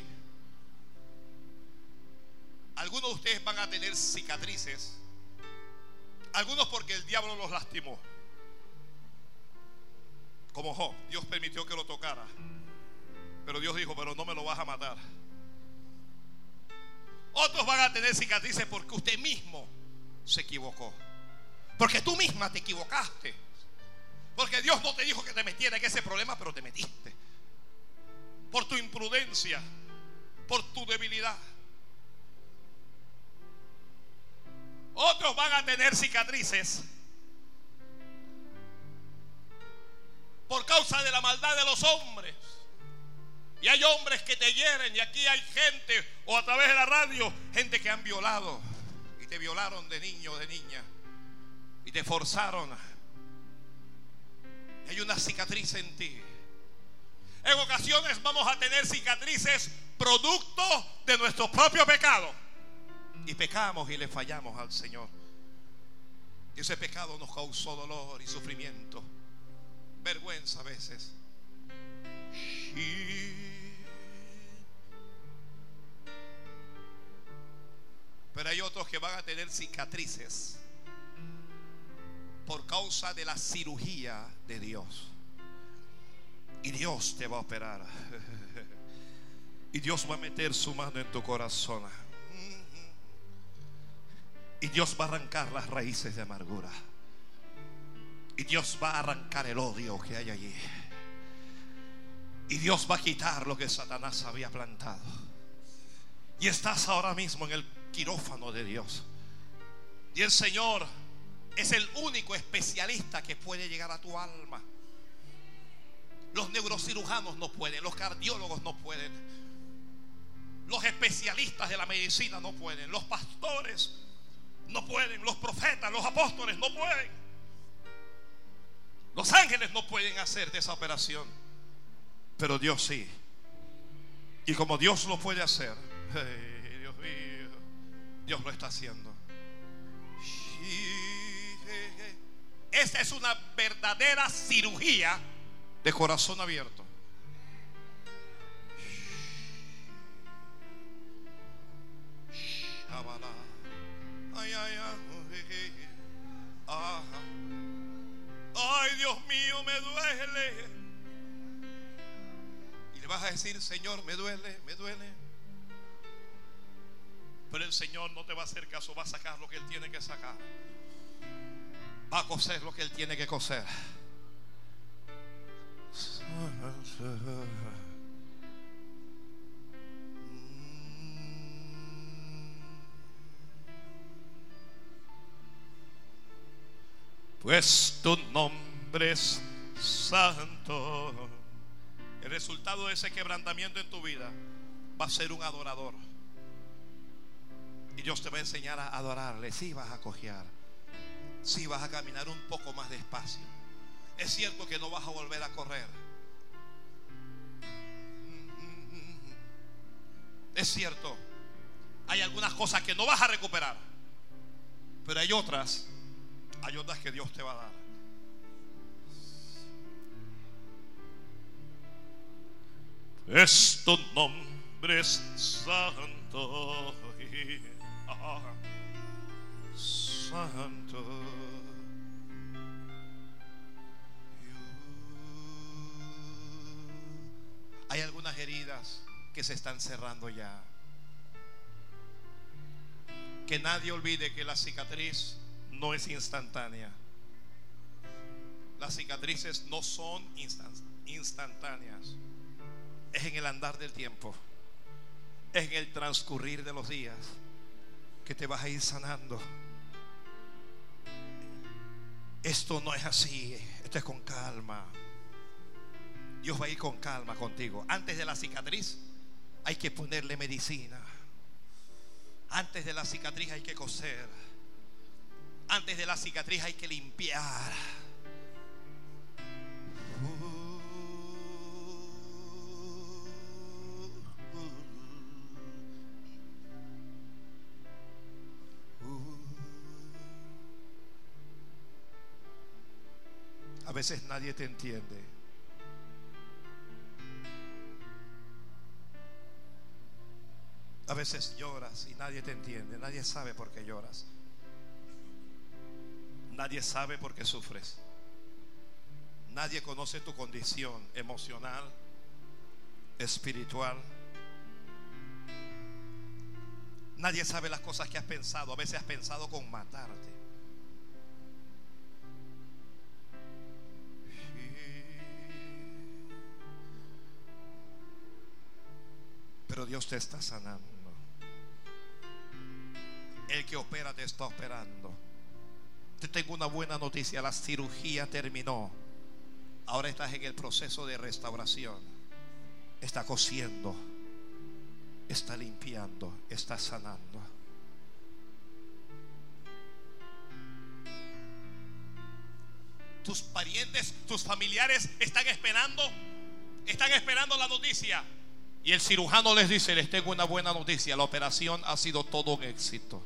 Algunos de ustedes van a tener cicatrices. Algunos porque el diablo los lastimó. Como Job, Dios permitió que lo tocara. Pero Dios dijo, pero no me lo vas a matar. Otros van a tener cicatrices porque usted mismo se equivocó. Porque tú misma te equivocaste. Porque Dios no te dijo que te metiera en ese problema, pero te metiste. Por tu imprudencia, por tu debilidad. Otros van a tener cicatrices por causa de la maldad de los hombres. Y hay hombres que te hieren y aquí hay gente o a través de la radio, gente que han violado y te violaron de niño o de niña y te forzaron. Y hay una cicatriz en ti. En ocasiones vamos a tener cicatrices producto de nuestro propio pecado. Y pecamos y le fallamos al Señor. Y ese pecado nos causó dolor y sufrimiento, vergüenza a veces. Pero hay otros que van a tener cicatrices por causa de la cirugía de Dios. Y Dios te va a operar. [LAUGHS] Y Dios va a meter su mano en tu corazón. Y Dios va a arrancar las raíces de amargura. Y Dios va a arrancar el odio que hay allí. Y Dios va a quitar lo que Satanás había plantado. Y estás ahora mismo en el quirófano de Dios. Y el Señor es el único especialista que puede llegar a tu alma. Los neurocirujanos no pueden, los cardiólogos no pueden, los especialistas de la medicina no pueden, los pastores no pueden, los profetas, los apóstoles no pueden. Los ángeles no pueden hacer esa operación, pero Dios sí. Y como Dios lo puede hacer, Dios mío, Dios lo está haciendo. Esa es una verdadera cirugía de corazón abierto. ay, ay, ay. Ah. Ay, Dios mío, me duele. Y le vas a decir, Señor, me duele, me duele. Pero el Señor no te va a hacer caso, va a sacar lo que Él tiene que sacar. Va a coser lo que Él tiene que coser. Pues tu nombre es santo. El resultado de ese quebrantamiento en tu vida va a ser un adorador. Y Dios te va a enseñar a adorarle. Si vas a cojear. Si vas a caminar un poco más despacio. Es cierto que no vas a volver a correr. Es cierto. Hay algunas cosas que no vas a recuperar. Pero hay otras. Hay otras que Dios te va a dar. Es tu nombre santo. Santo. Hay algunas heridas que se están cerrando ya. Que nadie olvide que la cicatriz no es instantánea. Las cicatrices no son instantáneas. Es en el andar del tiempo. Es en el transcurrir de los días que te vas a ir sanando. Esto no es así. Esto es con calma. Dios va a ir con calma contigo. Antes de la cicatriz hay que ponerle medicina. Antes de la cicatriz hay que coser. Antes de la cicatriz hay que limpiar. A veces nadie te entiende. A veces lloras y nadie te entiende, nadie sabe por qué lloras. Nadie sabe por qué sufres. Nadie conoce tu condición emocional, espiritual. Nadie sabe las cosas que has pensado. A veces has pensado con matarte. Pero Dios te está sanando. El que opera te está operando. Te tengo una buena noticia. La cirugía terminó. Ahora estás en el proceso de restauración. Está cosiendo. Está limpiando. Está sanando. Tus parientes, tus familiares están esperando. Están esperando la noticia. Y el cirujano les dice, les tengo una buena noticia. La operación ha sido todo un éxito.